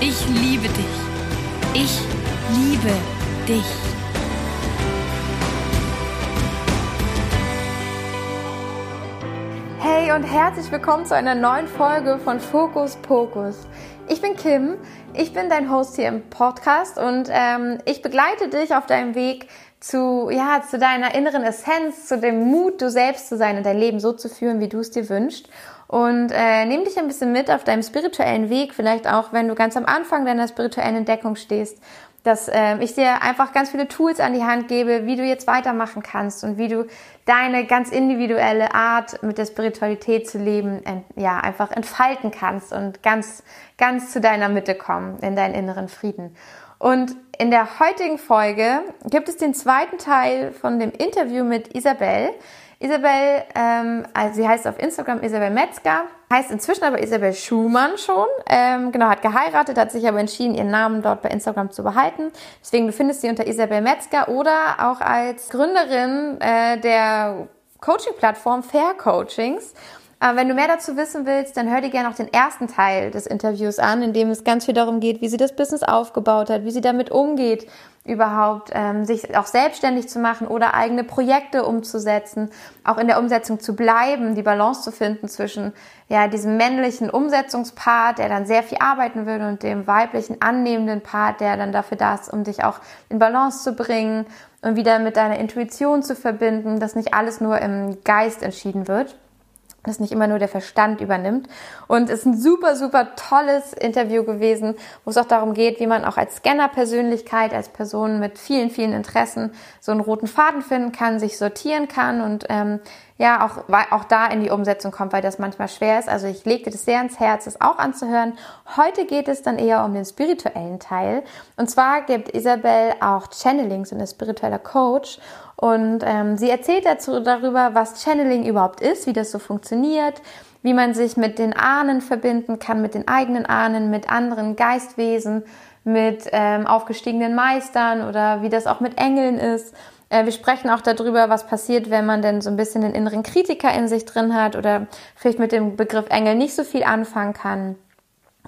Ich liebe dich. Ich liebe dich. Hey und herzlich willkommen zu einer neuen Folge von Fokus Pokus. Ich bin Kim, ich bin dein Host hier im Podcast und ähm, ich begleite dich auf deinem Weg zu, ja, zu deiner inneren Essenz, zu dem Mut, du selbst zu sein und dein Leben so zu führen, wie du es dir wünschst. Und äh, nimm dich ein bisschen mit auf deinem spirituellen Weg, vielleicht auch, wenn du ganz am Anfang deiner spirituellen Entdeckung stehst, dass äh, ich dir einfach ganz viele Tools an die Hand gebe, wie du jetzt weitermachen kannst und wie du deine ganz individuelle Art mit der Spiritualität zu leben, ent, ja, einfach entfalten kannst und ganz, ganz zu deiner Mitte kommen, in deinen inneren Frieden. Und in der heutigen Folge gibt es den zweiten Teil von dem Interview mit Isabel. Isabel, ähm, also sie heißt auf Instagram Isabel Metzger, heißt inzwischen aber Isabel Schumann schon. Ähm, genau, hat geheiratet, hat sich aber entschieden, ihren Namen dort bei Instagram zu behalten. Deswegen du findest sie unter Isabel Metzger oder auch als Gründerin äh, der Coaching-Plattform Fair Coachings. Wenn du mehr dazu wissen willst, dann hör dir gerne auch den ersten Teil des Interviews an, in dem es ganz viel darum geht, wie sie das Business aufgebaut hat, wie sie damit umgeht, überhaupt ähm, sich auch selbstständig zu machen oder eigene Projekte umzusetzen, auch in der Umsetzung zu bleiben, die Balance zu finden zwischen ja diesem männlichen Umsetzungspart, der dann sehr viel arbeiten will, und dem weiblichen annehmenden Part, der dann dafür da ist, um dich auch in Balance zu bringen und wieder mit deiner Intuition zu verbinden, dass nicht alles nur im Geist entschieden wird dass nicht immer nur der Verstand übernimmt. Und es ist ein super, super tolles Interview gewesen, wo es auch darum geht, wie man auch als Scanner-Persönlichkeit, als Person mit vielen, vielen Interessen so einen roten Faden finden kann, sich sortieren kann und ähm, ja auch, auch da in die Umsetzung kommt, weil das manchmal schwer ist. Also ich legte das sehr ans Herz, das auch anzuhören. Heute geht es dann eher um den spirituellen Teil. Und zwar gibt Isabel auch Channelings und ist spiritueller Coach. Und ähm, sie erzählt dazu darüber, was Channeling überhaupt ist, wie das so funktioniert, wie man sich mit den Ahnen verbinden kann, mit den eigenen Ahnen, mit anderen Geistwesen, mit ähm, aufgestiegenen Meistern oder wie das auch mit Engeln ist. Äh, wir sprechen auch darüber, was passiert, wenn man denn so ein bisschen den inneren Kritiker in sich drin hat oder vielleicht mit dem Begriff Engel nicht so viel anfangen kann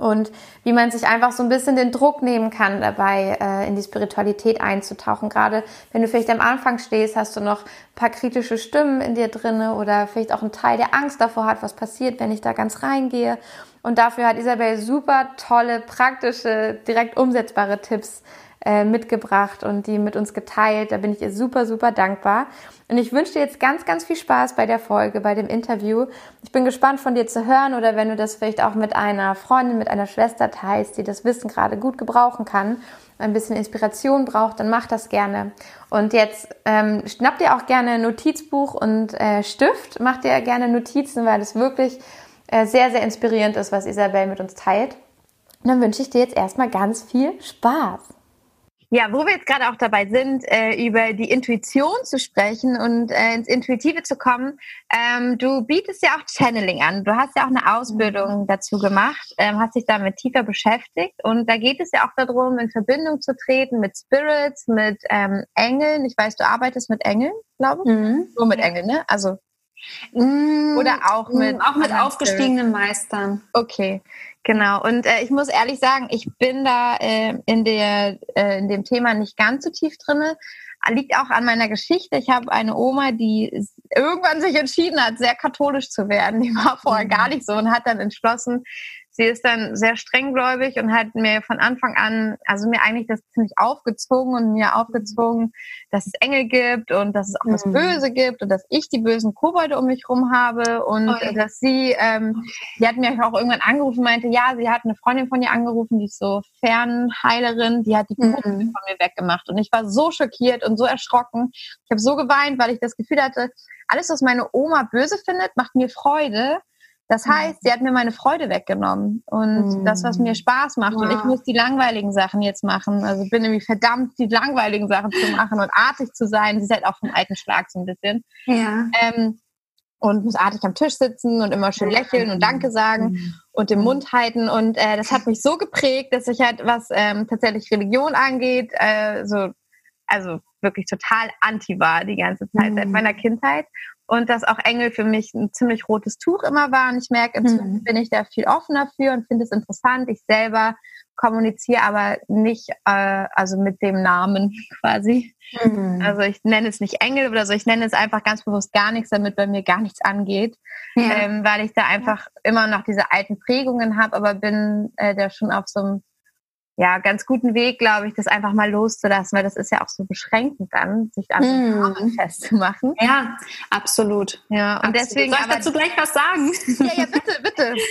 und wie man sich einfach so ein bisschen den Druck nehmen kann, dabei äh, in die Spiritualität einzutauchen. Gerade wenn du vielleicht am Anfang stehst, hast du noch ein paar kritische Stimmen in dir drinne oder vielleicht auch ein Teil, der Angst davor hat, was passiert, wenn ich da ganz reingehe. Und dafür hat Isabel super tolle, praktische, direkt umsetzbare Tipps äh, mitgebracht und die mit uns geteilt. Da bin ich ihr super, super dankbar. Und ich wünsche dir jetzt ganz, ganz viel Spaß bei der Folge, bei dem Interview. Ich bin gespannt von dir zu hören oder wenn du das vielleicht auch mit einer Freundin, mit einer Schwester teilst, die das Wissen gerade gut gebrauchen kann, ein bisschen Inspiration braucht, dann mach das gerne. Und jetzt ähm, schnapp dir auch gerne Notizbuch und äh, Stift, mach dir gerne Notizen, weil es wirklich äh, sehr, sehr inspirierend ist, was Isabel mit uns teilt. Und dann wünsche ich dir jetzt erstmal ganz viel Spaß. Ja, wo wir jetzt gerade auch dabei sind, äh, über die Intuition zu sprechen und äh, ins Intuitive zu kommen. Ähm, du bietest ja auch Channeling an. Du hast ja auch eine Ausbildung mhm. dazu gemacht, ähm, hast dich damit tiefer beschäftigt. Und da geht es ja auch darum, in Verbindung zu treten mit Spirits, mit ähm, Engeln. Ich weiß, du arbeitest mit Engeln, glaube ich. Mhm. Nur mit Engeln, ne? Also mm, oder auch mit mm, auch mit aufgestiegenen. Meistern. Okay. Genau, und äh, ich muss ehrlich sagen, ich bin da äh, in, der, äh, in dem Thema nicht ganz so tief drinne. Liegt auch an meiner Geschichte. Ich habe eine Oma, die irgendwann sich entschieden hat, sehr katholisch zu werden. Die war vorher mhm. gar nicht so und hat dann entschlossen, sie ist dann sehr strenggläubig und hat mir von Anfang an, also mir eigentlich das ziemlich aufgezogen und mir aufgezogen, dass es Engel gibt und dass es auch mhm. das Böse gibt und dass ich die bösen Kobolde um mich rum habe und okay. dass sie, ähm, die hat mir auch irgendwann angerufen, meinte, ja, sie hat eine Freundin von ihr angerufen, die ist so Fernheilerin, die hat die mhm. von mir weggemacht und ich war so schockiert und so erschrocken. Ich habe so geweint, weil ich das Gefühl hatte, alles, was meine Oma böse findet, macht mir Freude Das heißt, sie hat mir meine Freude weggenommen und mhm. das, was mir Spaß macht. Wow. Und ich muss die langweiligen Sachen jetzt machen. Also bin nämlich verdammt, die langweiligen Sachen zu machen und artig zu sein. Sie ist halt auch vom alten Schlag so ein bisschen. Ja. Ähm, und muss artig am Tisch sitzen und immer schön lächeln und Danke sagen mhm. und den Mund halten. Und äh, das hat mich so geprägt, dass ich halt, was ähm, tatsächlich Religion angeht, äh, so, also wirklich total anti war die ganze Zeit mhm. seit meiner Kindheit. Und dass auch Engel für mich ein ziemlich rotes Tuch immer waren. Ich merke, inzwischen mhm. bin ich da viel offener für und finde es interessant. Ich selber kommuniziere aber nicht, äh, also mit dem Namen quasi. Mhm. Also ich nenne es nicht Engel oder so, ich nenne es einfach ganz bewusst gar nichts, damit bei mir gar nichts angeht, ja. ähm, weil ich da einfach ja. immer noch diese alten Prägungen habe, aber bin äh, da schon auf so einem ja, ganz guten Weg, glaube ich, das einfach mal loszulassen, weil das ist ja auch so beschränkend dann, sich an mm. festzumachen. Ja, absolut. Ja, und absolut. deswegen. Soll ich dazu gleich was sagen? Ja, ja, bitte, bitte.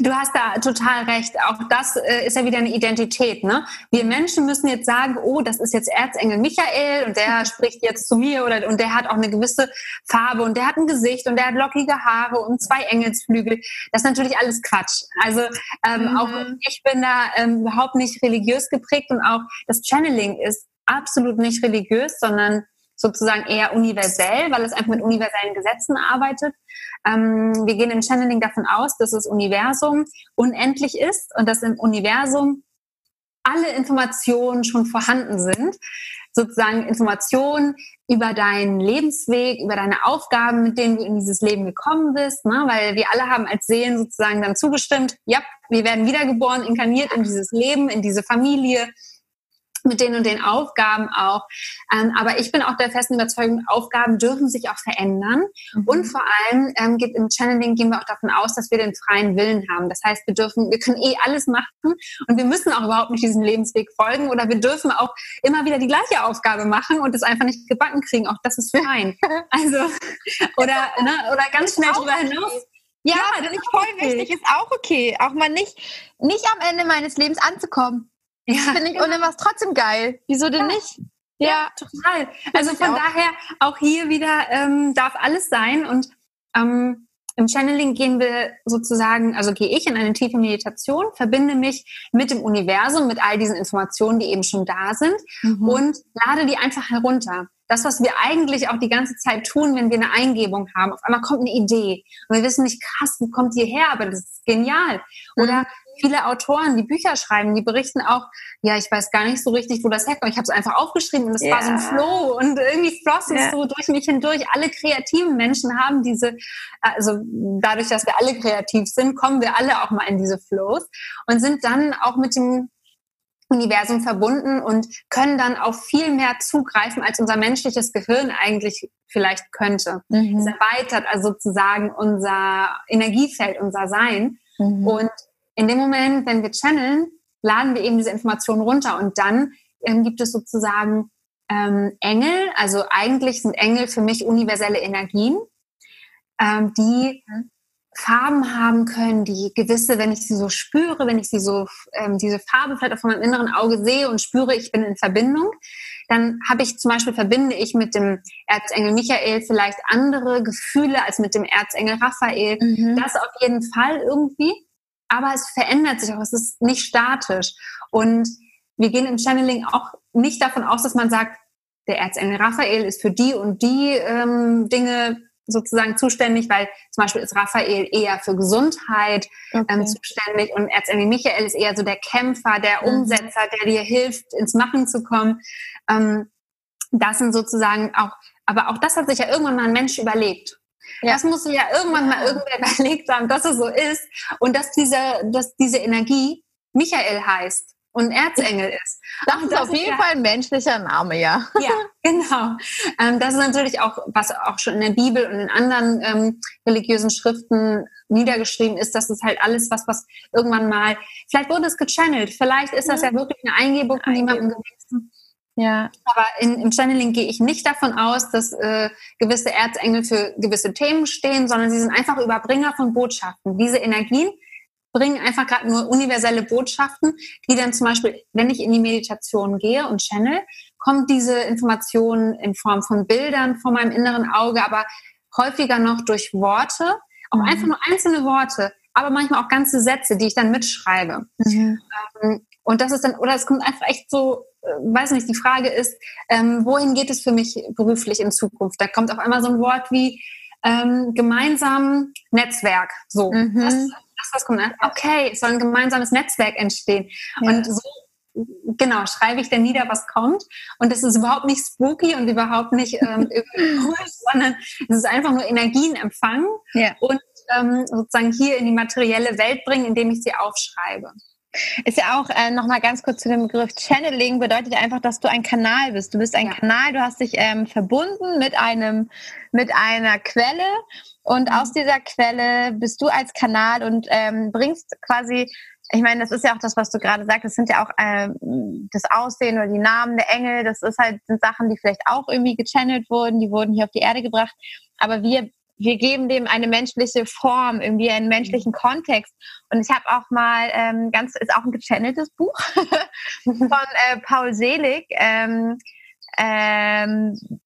Du hast da total recht. Auch das äh, ist ja wieder eine Identität, ne? Wir Menschen müssen jetzt sagen, oh, das ist jetzt Erzengel Michael und der spricht jetzt zu mir oder, und der hat auch eine gewisse Farbe und der hat ein Gesicht und der hat lockige Haare und zwei Engelsflügel. Das ist natürlich alles Quatsch. Also, ähm, mhm. auch ich bin da ähm, überhaupt nicht religiös geprägt und auch das Channeling ist absolut nicht religiös, sondern sozusagen eher universell, weil es einfach mit universellen Gesetzen arbeitet. Ähm, wir gehen im Channeling davon aus, dass das Universum unendlich ist und dass im Universum alle Informationen schon vorhanden sind. Sozusagen Informationen über deinen Lebensweg, über deine Aufgaben, mit denen du in dieses Leben gekommen bist, ne? weil wir alle haben als Seelen sozusagen dann zugestimmt, ja, wir werden wiedergeboren, inkarniert in dieses Leben, in diese Familie, mit den und den Aufgaben auch. Ähm, aber ich bin auch der festen Überzeugung, Aufgaben dürfen sich auch verändern. Mhm. Und vor allem ähm, geht im Channeling gehen wir auch davon aus, dass wir den freien Willen haben. Das heißt, wir dürfen, wir können eh alles machen und wir müssen auch überhaupt nicht diesem Lebensweg folgen oder wir dürfen auch immer wieder die gleiche Aufgabe machen und es einfach nicht gebacken kriegen. Auch das ist fein. Also oder ne, oder ganz schnell drüber hinaus. Ja, ja das ist voll wichtig, ist auch okay. Auch mal nicht, nicht am Ende meines Lebens anzukommen. Ja, finde ich genau. und dann war es trotzdem geil. Wieso denn ja. nicht? Ja, ja total. Also von auch. daher auch hier wieder ähm, darf alles sein und ähm, im Channeling gehen wir sozusagen, also gehe ich in eine tiefe Meditation, verbinde mich mit dem Universum, mit all diesen Informationen, die eben schon da sind mhm. und lade die einfach herunter. Das, was wir eigentlich auch die ganze Zeit tun, wenn wir eine Eingebung haben. Auf einmal kommt eine Idee und wir wissen nicht, krass, wo kommt die her, aber das ist genial. Oder mhm viele Autoren, die Bücher schreiben, die berichten auch, ja, ich weiß gar nicht so richtig, wo das herkommt. Ich habe es einfach aufgeschrieben und es ja. war so ein Flow und irgendwie floss es ja. so durch mich hindurch. Alle kreativen Menschen haben diese, also dadurch, dass wir alle kreativ sind, kommen wir alle auch mal in diese Flows und sind dann auch mit dem Universum verbunden und können dann auf viel mehr zugreifen, als unser menschliches Gehirn eigentlich vielleicht könnte. Mhm. Es erweitert also sozusagen unser Energiefeld, unser Sein. Mhm. Und in dem Moment, wenn wir channeln, laden wir eben diese Informationen runter und dann ähm, gibt es sozusagen ähm, Engel, also eigentlich sind Engel für mich universelle Energien, ähm, die Farben haben können, die gewisse, wenn ich sie so spüre, wenn ich sie so, ähm, diese Farbe vielleicht auch von meinem inneren Auge sehe und spüre, ich bin in Verbindung, dann habe ich zum Beispiel, verbinde ich mit dem Erzengel Michael vielleicht andere Gefühle als mit dem Erzengel Raphael. Mhm. Das auf jeden Fall irgendwie aber es verändert sich auch, es ist nicht statisch. Und wir gehen im Channeling auch nicht davon aus, dass man sagt, der Erzengel Raphael ist für die und die ähm, Dinge sozusagen zuständig, weil zum Beispiel ist Raphael eher für Gesundheit ähm, okay. ähm, zuständig und Erzengel Michael ist eher so der Kämpfer, der mhm. Umsetzer, der dir hilft, ins Machen zu kommen. Ähm, das sind sozusagen auch, aber auch das hat sich ja irgendwann mal ein Mensch überlegt. Ja. Das muss ja irgendwann mal irgendwer überlegt haben, dass es so ist und dass diese, dass diese Energie Michael heißt und Erzengel ist. Das, das ist auf jeden ja, Fall ein menschlicher Name, ja. Ja, genau. Ähm, das ist natürlich auch, was auch schon in der Bibel und in anderen ähm, religiösen Schriften niedergeschrieben ist, dass es halt alles was, was irgendwann mal, vielleicht wurde es gechannelt, vielleicht ist das ja wirklich eine Eingebung von jemandem gewesen. Ja. Aber in, im Channeling gehe ich nicht davon aus, dass äh, gewisse Erzengel für gewisse Themen stehen, sondern sie sind einfach Überbringer von Botschaften. Diese Energien bringen einfach gerade nur universelle Botschaften, die dann zum Beispiel, wenn ich in die Meditation gehe und channel, kommt diese Information in Form von Bildern vor meinem inneren Auge, aber häufiger noch durch Worte Auch mhm. einfach nur einzelne Worte, aber manchmal auch ganze Sätze, die ich dann mitschreibe. Mhm. Ähm, und das ist dann, oder es kommt einfach echt so, äh, weiß nicht, die Frage ist, ähm, wohin geht es für mich beruflich in Zukunft? Da kommt auf einmal so ein Wort wie ähm, gemeinsam Netzwerk. So, mhm. das, das was kommt. Okay, es soll ein gemeinsames Netzwerk entstehen. Ja. Und so genau, schreibe ich dann nieder, was kommt. Und das ist überhaupt nicht spooky und überhaupt nicht ähm, cool, sondern es ist einfach nur Energien empfangen ja. und ähm, sozusagen hier in die materielle Welt bringen, indem ich sie aufschreibe. Ist ja auch äh, nochmal ganz kurz zu dem Begriff Channeling, bedeutet ja einfach, dass du ein Kanal bist. Du bist ein ja. Kanal, du hast dich ähm, verbunden mit einem, mit einer Quelle und mhm. aus dieser Quelle bist du als Kanal und ähm, bringst quasi ich meine, das ist ja auch das, was du gerade sagst. Das sind ja auch äh, das Aussehen oder die Namen der Engel. Das ist halt sind Sachen, die vielleicht auch irgendwie gechannelt wurden. Die wurden hier auf die Erde gebracht. Aber wir wir geben dem eine menschliche Form, irgendwie einen menschlichen Kontext. Und ich habe auch mal ähm, ganz ist auch ein gechanneltes Buch von äh, Paul Selig. Ähm, ähm,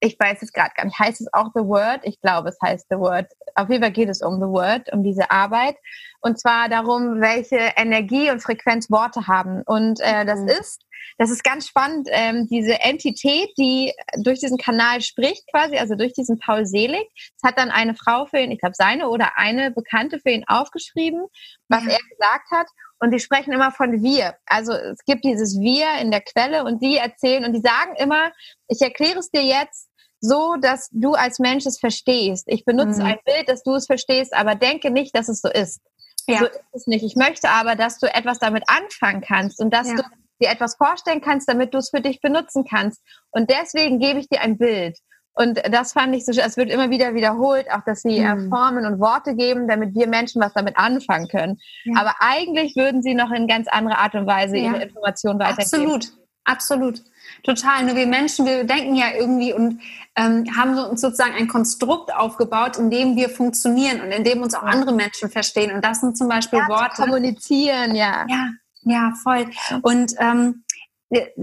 ich weiß es gerade gar nicht, heißt es auch The Word? Ich glaube, es heißt The Word. Auf jeden Fall geht es um The Word, um diese Arbeit. Und zwar darum, welche Energie und Frequenz Worte haben. Und äh, das mhm. ist, das ist ganz spannend, ähm, diese Entität, die durch diesen Kanal spricht quasi, also durch diesen Paul Selig. Es hat dann eine Frau für ihn, ich glaube seine oder eine Bekannte für ihn aufgeschrieben, was ja. er gesagt hat. Und die sprechen immer von wir. Also es gibt dieses wir in der Quelle und die erzählen und die sagen immer, ich erkläre es dir jetzt so, dass du als Mensch es verstehst. Ich benutze mhm. ein Bild, dass du es verstehst, aber denke nicht, dass es so ist. Ja. So ist es nicht. Ich möchte aber, dass du etwas damit anfangen kannst und dass ja. du dir etwas vorstellen kannst, damit du es für dich benutzen kannst. Und deswegen gebe ich dir ein Bild. Und das fand ich so, es wird immer wieder wiederholt, auch dass sie mhm. Formen und Worte geben, damit wir Menschen was damit anfangen können. Ja. Aber eigentlich würden sie noch in ganz andere Art und Weise ja. ihre Informationen weitergeben. Absolut, absolut. Total. Nur wir Menschen, wir denken ja irgendwie und ähm, haben uns sozusagen ein Konstrukt aufgebaut, in dem wir funktionieren und in dem uns auch andere Menschen verstehen. Und das sind zum Beispiel ja, Worte. Kommunizieren, ja. Ja, ja, voll. Und ähm,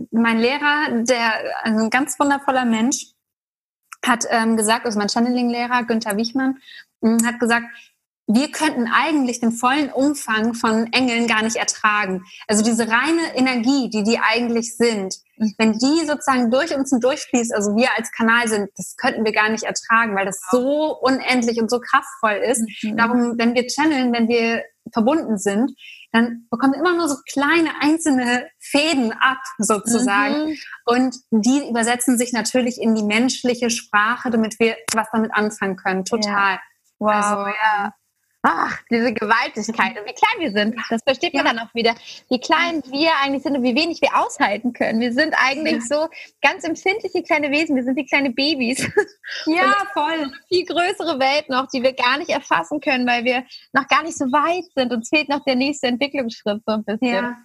mein Lehrer, der also ein ganz wundervoller Mensch, hat ähm, gesagt, also mein Channeling-Lehrer Günther Wichmann, ähm, hat gesagt, wir könnten eigentlich den vollen Umfang von Engeln gar nicht ertragen. Also diese reine Energie, die die eigentlich sind, mhm. wenn die sozusagen durch uns durchfließt, also wir als Kanal sind, das könnten wir gar nicht ertragen, weil das so unendlich und so kraftvoll ist. Mhm. Darum, wenn wir channeln, wenn wir verbunden sind, dann bekommen wir immer nur so kleine einzelne Fäden ab, sozusagen. Mhm. Und die übersetzen sich natürlich in die menschliche Sprache, damit wir was damit anfangen können. Total. Ja. Wow, also, ja. Ach, diese Gewaltigkeit und wie klein wir sind. Das versteht man ja. dann auch wieder. Wie klein wir eigentlich sind und wie wenig wir aushalten können. Wir sind eigentlich ja. so ganz empfindliche kleine Wesen. Wir sind wie kleine Babys. Ja, voll. Viel größere Welt noch, die wir gar nicht erfassen können, weil wir noch gar nicht so weit sind. Uns fehlt noch der nächste Entwicklungsschritt so ein bisschen. Ja.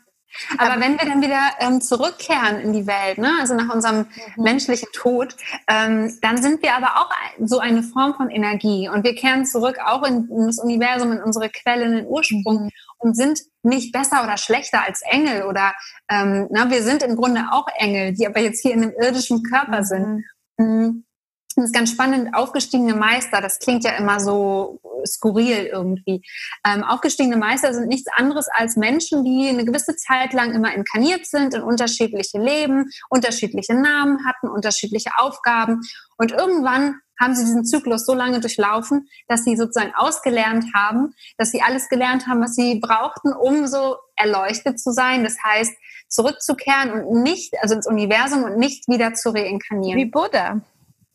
Aber, Aber wenn wir dann wieder ähm, zurückkehren in die Welt, ne, also nach unserem mhm. menschlichen Tod, ähm, dann sind wir aber auch so eine Form von Energie und wir kehren zurück auch in, in das Universum, in unsere Quelle, in den Ursprung mhm. und sind nicht besser oder schlechter als Engel oder ähm, na, wir sind im Grunde auch Engel, die aber jetzt hier in einem irdischen Körper mhm. sind. Mhm das ist ganz spannend, aufgestiegene Meister, das klingt ja immer so skurril irgendwie. Ähm, aufgestiegene Meister sind nichts anderes als Menschen, die eine gewisse Zeit lang immer inkarniert sind in unterschiedliche Leben, unterschiedliche Namen hatten, unterschiedliche Aufgaben und irgendwann haben sie diesen Zyklus so lange durchlaufen, dass sie sozusagen ausgelernt haben, dass sie alles gelernt haben, was sie brauchten, um so erleuchtet zu sein. Das heißt, zurückzukehren und nicht, also ins Universum und nicht wieder zu reinkarnieren. Wie Buddha.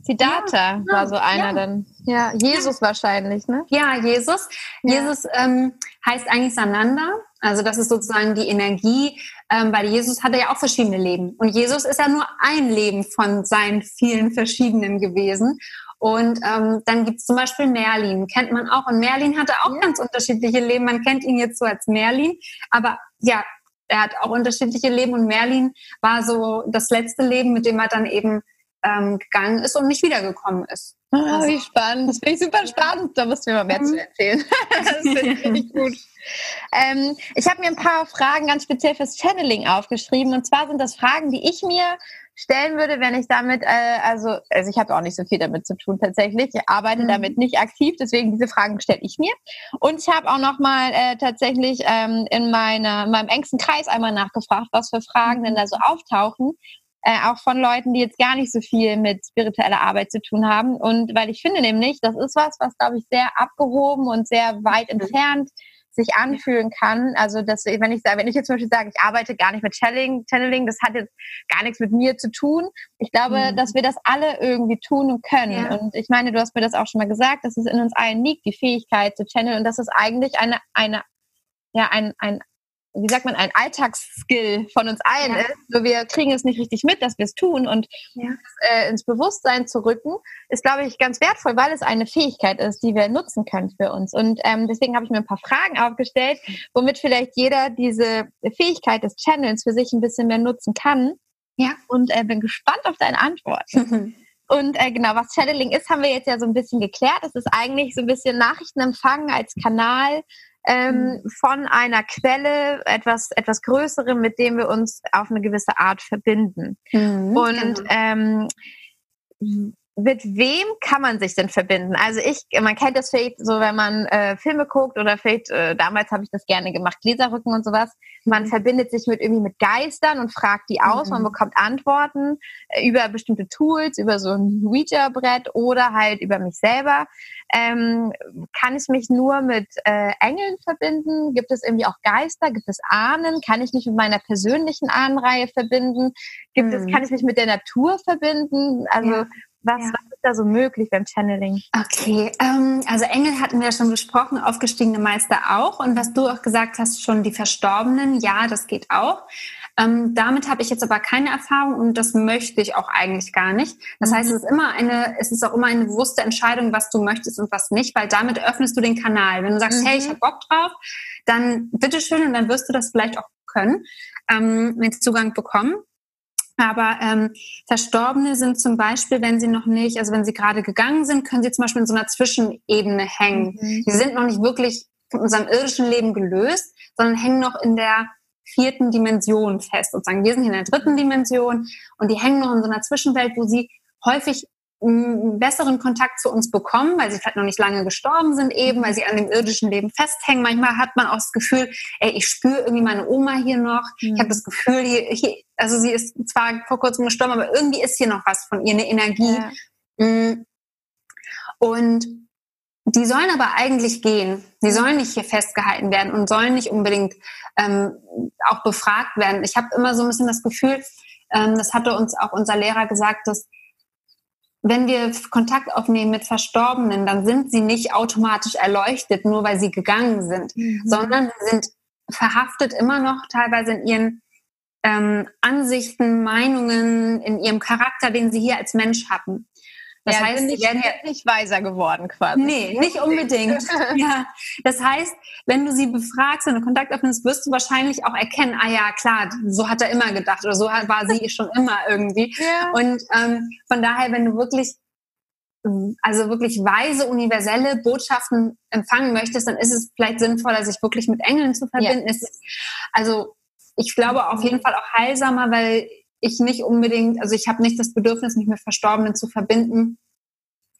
Siddhartha ja, war so einer ja. dann. Ja, Jesus ja. wahrscheinlich, ne? Ja, Jesus. Jesus ähm, heißt eigentlich Sananda. Also das ist sozusagen die Energie, ähm, weil Jesus hatte ja auch verschiedene Leben. Und Jesus ist ja nur ein Leben von seinen vielen verschiedenen gewesen. Und ähm, dann gibt's zum Beispiel Merlin, kennt man auch. Und Merlin hatte auch ganz unterschiedliche Leben. Man kennt ihn jetzt so als Merlin, aber ja, er hat auch unterschiedliche Leben. Und Merlin war so das letzte Leben, mit dem er dann eben ähm, gegangen ist und nicht wiedergekommen ist. Ah, also, wie spannend. Das finde ich super spannend. Da musst du mir mal mehr mhm. zu erzählen. das finde ich gut. Ähm, ich habe mir ein paar Fragen ganz speziell fürs Channeling aufgeschrieben. Und zwar sind das Fragen, die ich mir stellen würde, wenn ich damit, äh, also, also ich habe auch nicht so viel damit zu tun tatsächlich. Ich arbeite mhm. damit nicht aktiv, deswegen diese Fragen stelle ich mir. Und ich habe auch noch mal äh, tatsächlich ähm, in, meiner, in meinem engsten Kreis einmal nachgefragt, was für Fragen denn da so auftauchen. Äh, auch von Leuten, die jetzt gar nicht so viel mit spiritueller Arbeit zu tun haben. Und weil ich finde nämlich, das ist was, was, glaube ich, sehr abgehoben und sehr weit mhm. entfernt sich anfühlen kann. Also dass, wenn ich wenn ich jetzt zum Beispiel sage, ich arbeite gar nicht mit Channeling, Channeling, das hat jetzt gar nichts mit mir zu tun. Ich glaube, mhm. dass wir das alle irgendwie tun und können. Ja. Und ich meine, du hast mir das auch schon mal gesagt, dass es in uns allen liegt, die Fähigkeit zu channeln und dass es eigentlich eine, eine, ja, ein, ein wie sagt man, ein Alltagsskill von uns allen ja. ist. Nur wir kriegen es nicht richtig mit, dass wir es tun und ja. äh, ins Bewusstsein zu rücken, ist, glaube ich, ganz wertvoll, weil es eine Fähigkeit ist, die wir nutzen können für uns. Und ähm, deswegen habe ich mir ein paar Fragen aufgestellt, womit vielleicht jeder diese Fähigkeit des Channels für sich ein bisschen mehr nutzen kann. Ja. Und äh, bin gespannt auf deine Antwort. Und äh, genau, was Channeling ist, haben wir jetzt ja so ein bisschen geklärt. Es ist eigentlich so ein bisschen Nachrichtenempfang als Kanal ähm, mhm. von einer Quelle, etwas, etwas Größerem, mit dem wir uns auf eine gewisse Art verbinden. Mhm, und genau. ähm, mit wem kann man sich denn verbinden? Also ich, man kennt das vielleicht so, wenn man äh, Filme guckt oder vielleicht, äh, damals habe ich das gerne gemacht, Gläserrücken und sowas. Man mhm. verbindet sich mit irgendwie mit Geistern und fragt die aus, mhm. man bekommt Antworten äh, über bestimmte Tools, über so ein Ouija-Brett oder halt über mich selber. Ähm, kann ich mich nur mit äh, Engeln verbinden? Gibt es irgendwie auch Geister? Gibt es Ahnen? Kann ich mich mit meiner persönlichen Ahnenreihe verbinden? Gibt mhm. es, kann ich mich mit der Natur verbinden? Also ja was, ja. was ist da so möglich beim Channeling? Okay, ähm, also Engel hatten wir ja schon besprochen, aufgestiegene Meister auch. Und was du auch gesagt hast, schon die Verstorbenen, ja, das geht auch. Ähm, damit habe ich jetzt aber keine Erfahrung und das möchte ich auch eigentlich gar nicht. Das mhm. heißt, es ist immer eine, es ist auch immer eine bewusste Entscheidung, was du möchtest und was nicht, weil damit öffnest du den Kanal. Wenn du sagst, mhm. hey, ich habe Bock drauf, dann bitteschön und dann wirst du das vielleicht auch können, ähm, den Zugang bekommen. Aber ähm, Verstorbene sind zum Beispiel, wenn sie noch nicht, also wenn sie gerade gegangen sind, können sie zum Beispiel in so einer Zwischenebene hängen. Mhm. Sie sind noch nicht wirklich von unserem irdischen Leben gelöst, sondern hängen noch in der vierten Dimension fest. Sozusagen, wir sind hier in der dritten Dimension und die hängen noch in so einer Zwischenwelt, wo sie häufig besseren Kontakt zu uns bekommen, weil sie vielleicht noch nicht lange gestorben sind eben, weil sie an dem irdischen Leben festhängen. Manchmal hat man auch das Gefühl, ey, ich spüre irgendwie meine Oma hier noch. Mhm. Ich habe das Gefühl, hier, hier, also sie ist zwar vor kurzem gestorben, aber irgendwie ist hier noch was von ihr, eine Energie. Ja. Mm. Und die sollen aber eigentlich gehen. Die sollen nicht hier festgehalten werden und sollen nicht unbedingt ähm, auch befragt werden. Ich habe immer so ein bisschen das Gefühl, ähm, das hatte uns auch unser Lehrer gesagt, dass wenn wir Kontakt aufnehmen mit Verstorbenen, dann sind sie nicht automatisch erleuchtet, nur weil sie gegangen sind, mhm. sondern sind verhaftet immer noch teilweise in ihren ähm, Ansichten, Meinungen, in ihrem Charakter, den sie hier als Mensch hatten. Das ja, heißt, sie werden nicht weiser geworden quasi. Nee, nicht unbedingt. ja. Das heißt, wenn du sie befragst und Kontakt öffnest, wirst du wahrscheinlich auch erkennen, ah ja, klar, so hat er immer gedacht oder so war sie schon immer irgendwie. Ja. Und ähm, von daher, wenn du wirklich also wirklich weise, universelle Botschaften empfangen möchtest, dann ist es vielleicht sinnvoller, sich wirklich mit Engeln zu verbinden. Ja. also ich glaube auf jeden Fall auch heilsamer, weil ich nicht unbedingt, also ich habe nicht das Bedürfnis, mich mit Verstorbenen zu verbinden,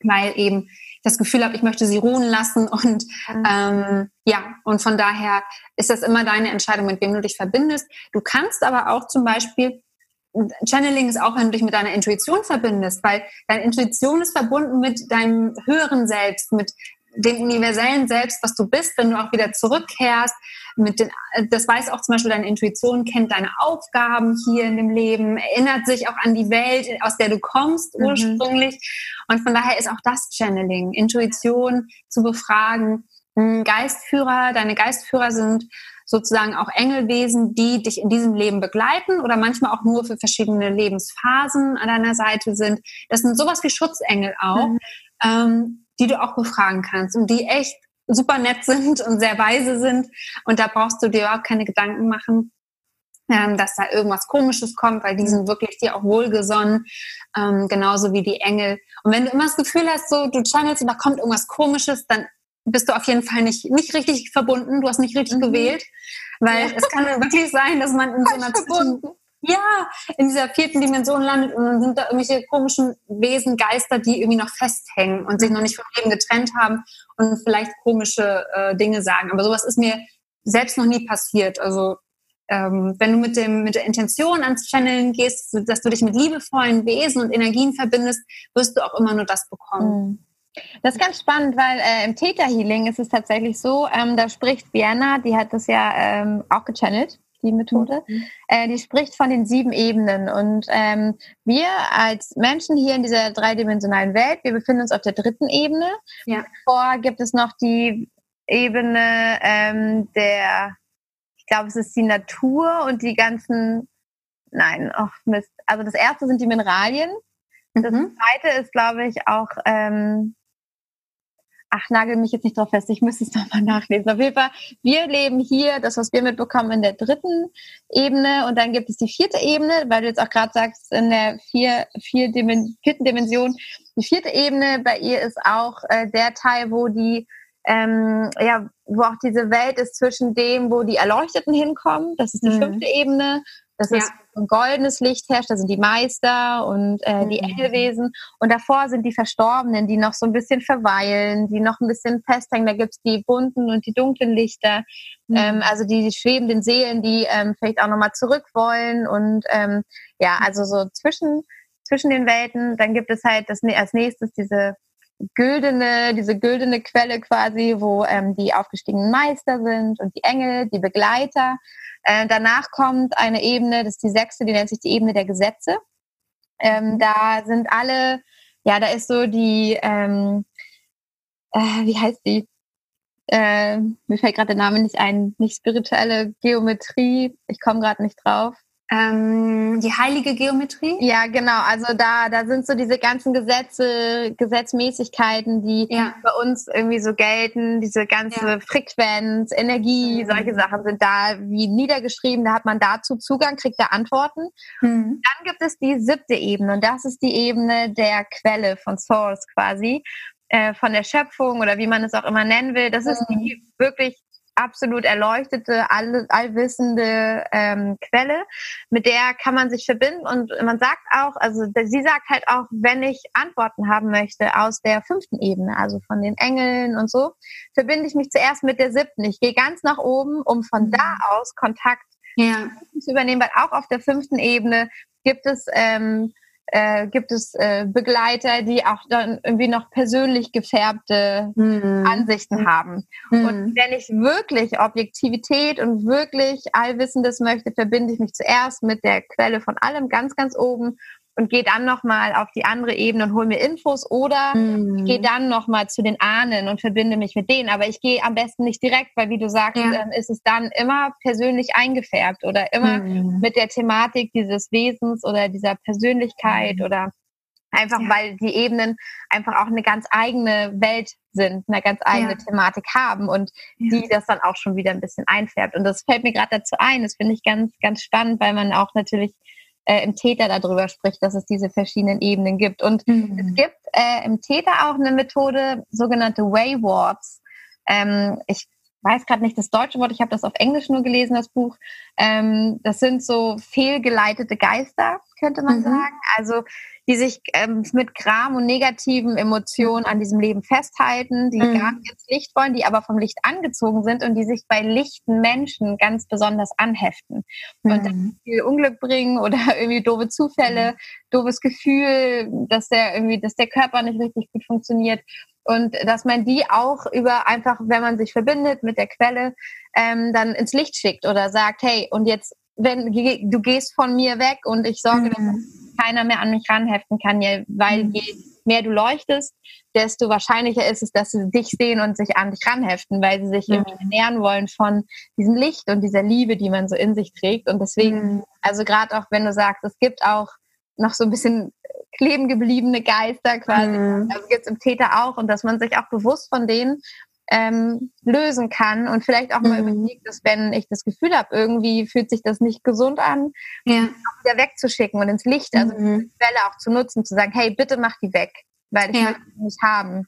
weil eben das Gefühl habe, ich möchte sie ruhen lassen und mhm. ähm, ja, und von daher ist das immer deine Entscheidung, mit wem du dich verbindest. Du kannst aber auch zum Beispiel Channeling ist auch, wenn du dich mit deiner Intuition verbindest, weil deine Intuition ist verbunden mit deinem höheren Selbst, mit dem universellen Selbst, was du bist, wenn du auch wieder zurückkehrst. Mit den, das weiß auch zum Beispiel deine Intuition, kennt deine Aufgaben hier in dem Leben, erinnert sich auch an die Welt, aus der du kommst mhm. ursprünglich. Und von daher ist auch das Channeling, Intuition zu befragen. Geistführer, deine Geistführer sind sozusagen auch Engelwesen, die dich in diesem Leben begleiten oder manchmal auch nur für verschiedene Lebensphasen an deiner Seite sind. Das sind sowas wie Schutzengel auch. Mhm. Ähm, die du auch befragen kannst und die echt super nett sind und sehr weise sind. Und da brauchst du dir auch keine Gedanken machen, ähm, dass da irgendwas Komisches kommt, weil die sind wirklich dir auch wohlgesonnen, ähm, genauso wie die Engel. Und wenn du immer das Gefühl hast, so du channelst und da kommt irgendwas Komisches, dann bist du auf jeden Fall nicht, nicht richtig verbunden, du hast nicht richtig mhm. gewählt, weil es kann wirklich sein, dass man in so einer Zwischen ja, in dieser vierten Dimension landet und dann sind da irgendwelche komischen Wesen, Geister, die irgendwie noch festhängen und sich noch nicht vom Leben getrennt haben und vielleicht komische äh, Dinge sagen. Aber sowas ist mir selbst noch nie passiert. Also ähm, wenn du mit, dem, mit der Intention ans Channeln gehst, dass du dich mit liebevollen Wesen und Energien verbindest, wirst du auch immer nur das bekommen. Mhm. Das ist ganz spannend, weil äh, im Theta Healing ist es tatsächlich so, ähm, da spricht Vienna, die hat das ja ähm, auch gechannelt, die Methode, mhm. äh, die spricht von den sieben Ebenen. Und ähm, wir als Menschen hier in dieser dreidimensionalen Welt, wir befinden uns auf der dritten Ebene. Ja. Vor gibt es noch die Ebene ähm, der ich glaube, es ist die Natur und die ganzen, nein, ach Mist. Also das erste sind die Mineralien. Das mhm. zweite ist, glaube ich, auch, ähm, ach, nagel mich jetzt nicht drauf fest, ich müsste es nochmal nachlesen. Auf jeden Fall, wir leben hier, das, was wir mitbekommen, in der dritten Ebene und dann gibt es die vierte Ebene, weil du jetzt auch gerade sagst, in der vier, vier Dimen vierten Dimension. Die vierte Ebene bei ihr ist auch äh, der Teil, wo die ähm, ja, wo auch diese Welt ist zwischen dem, wo die Erleuchteten hinkommen, das ist die mhm. fünfte Ebene, das ja. ist ein goldenes Licht herrscht, da sind die Meister und äh, die mhm. Engelwesen und davor sind die Verstorbenen, die noch so ein bisschen verweilen, die noch ein bisschen festhängen, da gibt's die bunten und die dunklen Lichter, mhm. ähm, also die, die schwebenden Seelen, die ähm, vielleicht auch nochmal zurück wollen und ähm, ja, also so zwischen zwischen den Welten, dann gibt es halt das, als nächstes diese güldene, diese güldene Quelle quasi, wo ähm, die aufgestiegenen Meister sind und die Engel, die Begleiter. Äh, danach kommt eine Ebene, das ist die sechste, die nennt sich die Ebene der Gesetze. Ähm, da sind alle, ja, da ist so die, ähm, äh, wie heißt die? Äh, mir fällt gerade der Name nicht ein, nicht spirituelle Geometrie, ich komme gerade nicht drauf. Ähm, die heilige Geometrie? Ja, genau. Also da, da sind so diese ganzen Gesetze, Gesetzmäßigkeiten, die ja. bei uns irgendwie so gelten, diese ganze ja. Frequenz, Energie, mhm. solche Sachen sind da wie niedergeschrieben. Da hat man dazu Zugang, kriegt da Antworten. Mhm. Dann gibt es die siebte Ebene und das ist die Ebene der Quelle von Source quasi äh, von der Schöpfung oder wie man es auch immer nennen will. Das ist die mhm. wirklich absolut erleuchtete, all, allwissende ähm, Quelle, mit der kann man sich verbinden und man sagt auch, also sie sagt halt auch, wenn ich Antworten haben möchte aus der fünften Ebene, also von den Engeln und so, verbinde ich mich zuerst mit der siebten. Ich gehe ganz nach oben, um von da mhm. aus Kontakt ja. zu übernehmen, weil auch auf der fünften Ebene gibt es ähm, äh, gibt es äh, Begleiter, die auch dann irgendwie noch persönlich gefärbte mhm. Ansichten haben. Mhm. Und wenn ich wirklich Objektivität und wirklich Allwissendes möchte, verbinde ich mich zuerst mit der Quelle von allem ganz, ganz oben und gehe dann nochmal auf die andere Ebene und hole mir Infos oder mhm. gehe dann nochmal zu den Ahnen und verbinde mich mit denen. Aber ich gehe am besten nicht direkt, weil wie du sagst, ja. ähm, ist es dann immer persönlich eingefärbt oder immer mhm. mit der Thematik dieses Wesens oder dieser Persönlichkeit mhm. oder einfach ja. weil die Ebenen einfach auch eine ganz eigene Welt sind, eine ganz eigene ja. Thematik haben und die das dann auch schon wieder ein bisschen einfärbt. Und das fällt mir gerade dazu ein. Das finde ich ganz, ganz spannend, weil man auch natürlich äh, im Täter darüber spricht, dass es diese verschiedenen Ebenen gibt. Und mhm. es gibt äh, im Täter auch eine Methode, sogenannte Waywards. Ähm, ich weiß gerade nicht das deutsche Wort, ich habe das auf Englisch nur gelesen, das Buch. Ähm, das sind so fehlgeleitete Geister, könnte man mhm. sagen. Also die sich ähm, mit Gram und negativen Emotionen an diesem Leben festhalten, die mhm. gar nicht ins Licht wollen, die aber vom Licht angezogen sind und die sich bei lichten Menschen ganz besonders anheften mhm. und dann viel Unglück bringen oder irgendwie doofe Zufälle, mhm. doofes Gefühl, dass der irgendwie, dass der Körper nicht richtig gut funktioniert und dass man die auch über einfach, wenn man sich verbindet mit der Quelle, ähm, dann ins Licht schickt oder sagt, hey, und jetzt, wenn du gehst von mir weg und ich sorge, mhm. dass keiner mehr an mich ranheften kann, weil mhm. je mehr du leuchtest, desto wahrscheinlicher ist es, dass sie dich sehen und sich an dich ranheften, weil sie sich mhm. irgendwie ernähren wollen von diesem Licht und dieser Liebe, die man so in sich trägt. Und deswegen, mhm. also gerade auch wenn du sagst, es gibt auch noch so ein bisschen kleben gebliebene Geister quasi, mhm. also gibt es im Täter auch und dass man sich auch bewusst von denen ähm, lösen kann und vielleicht auch mal mhm. überlegt, dass wenn ich das Gefühl habe, irgendwie fühlt sich das nicht gesund an, ja. auch wieder wegzuschicken und ins Licht, also mhm. die Quelle auch zu nutzen, zu sagen, hey, bitte mach die weg, weil ich ja. möchte die nicht haben.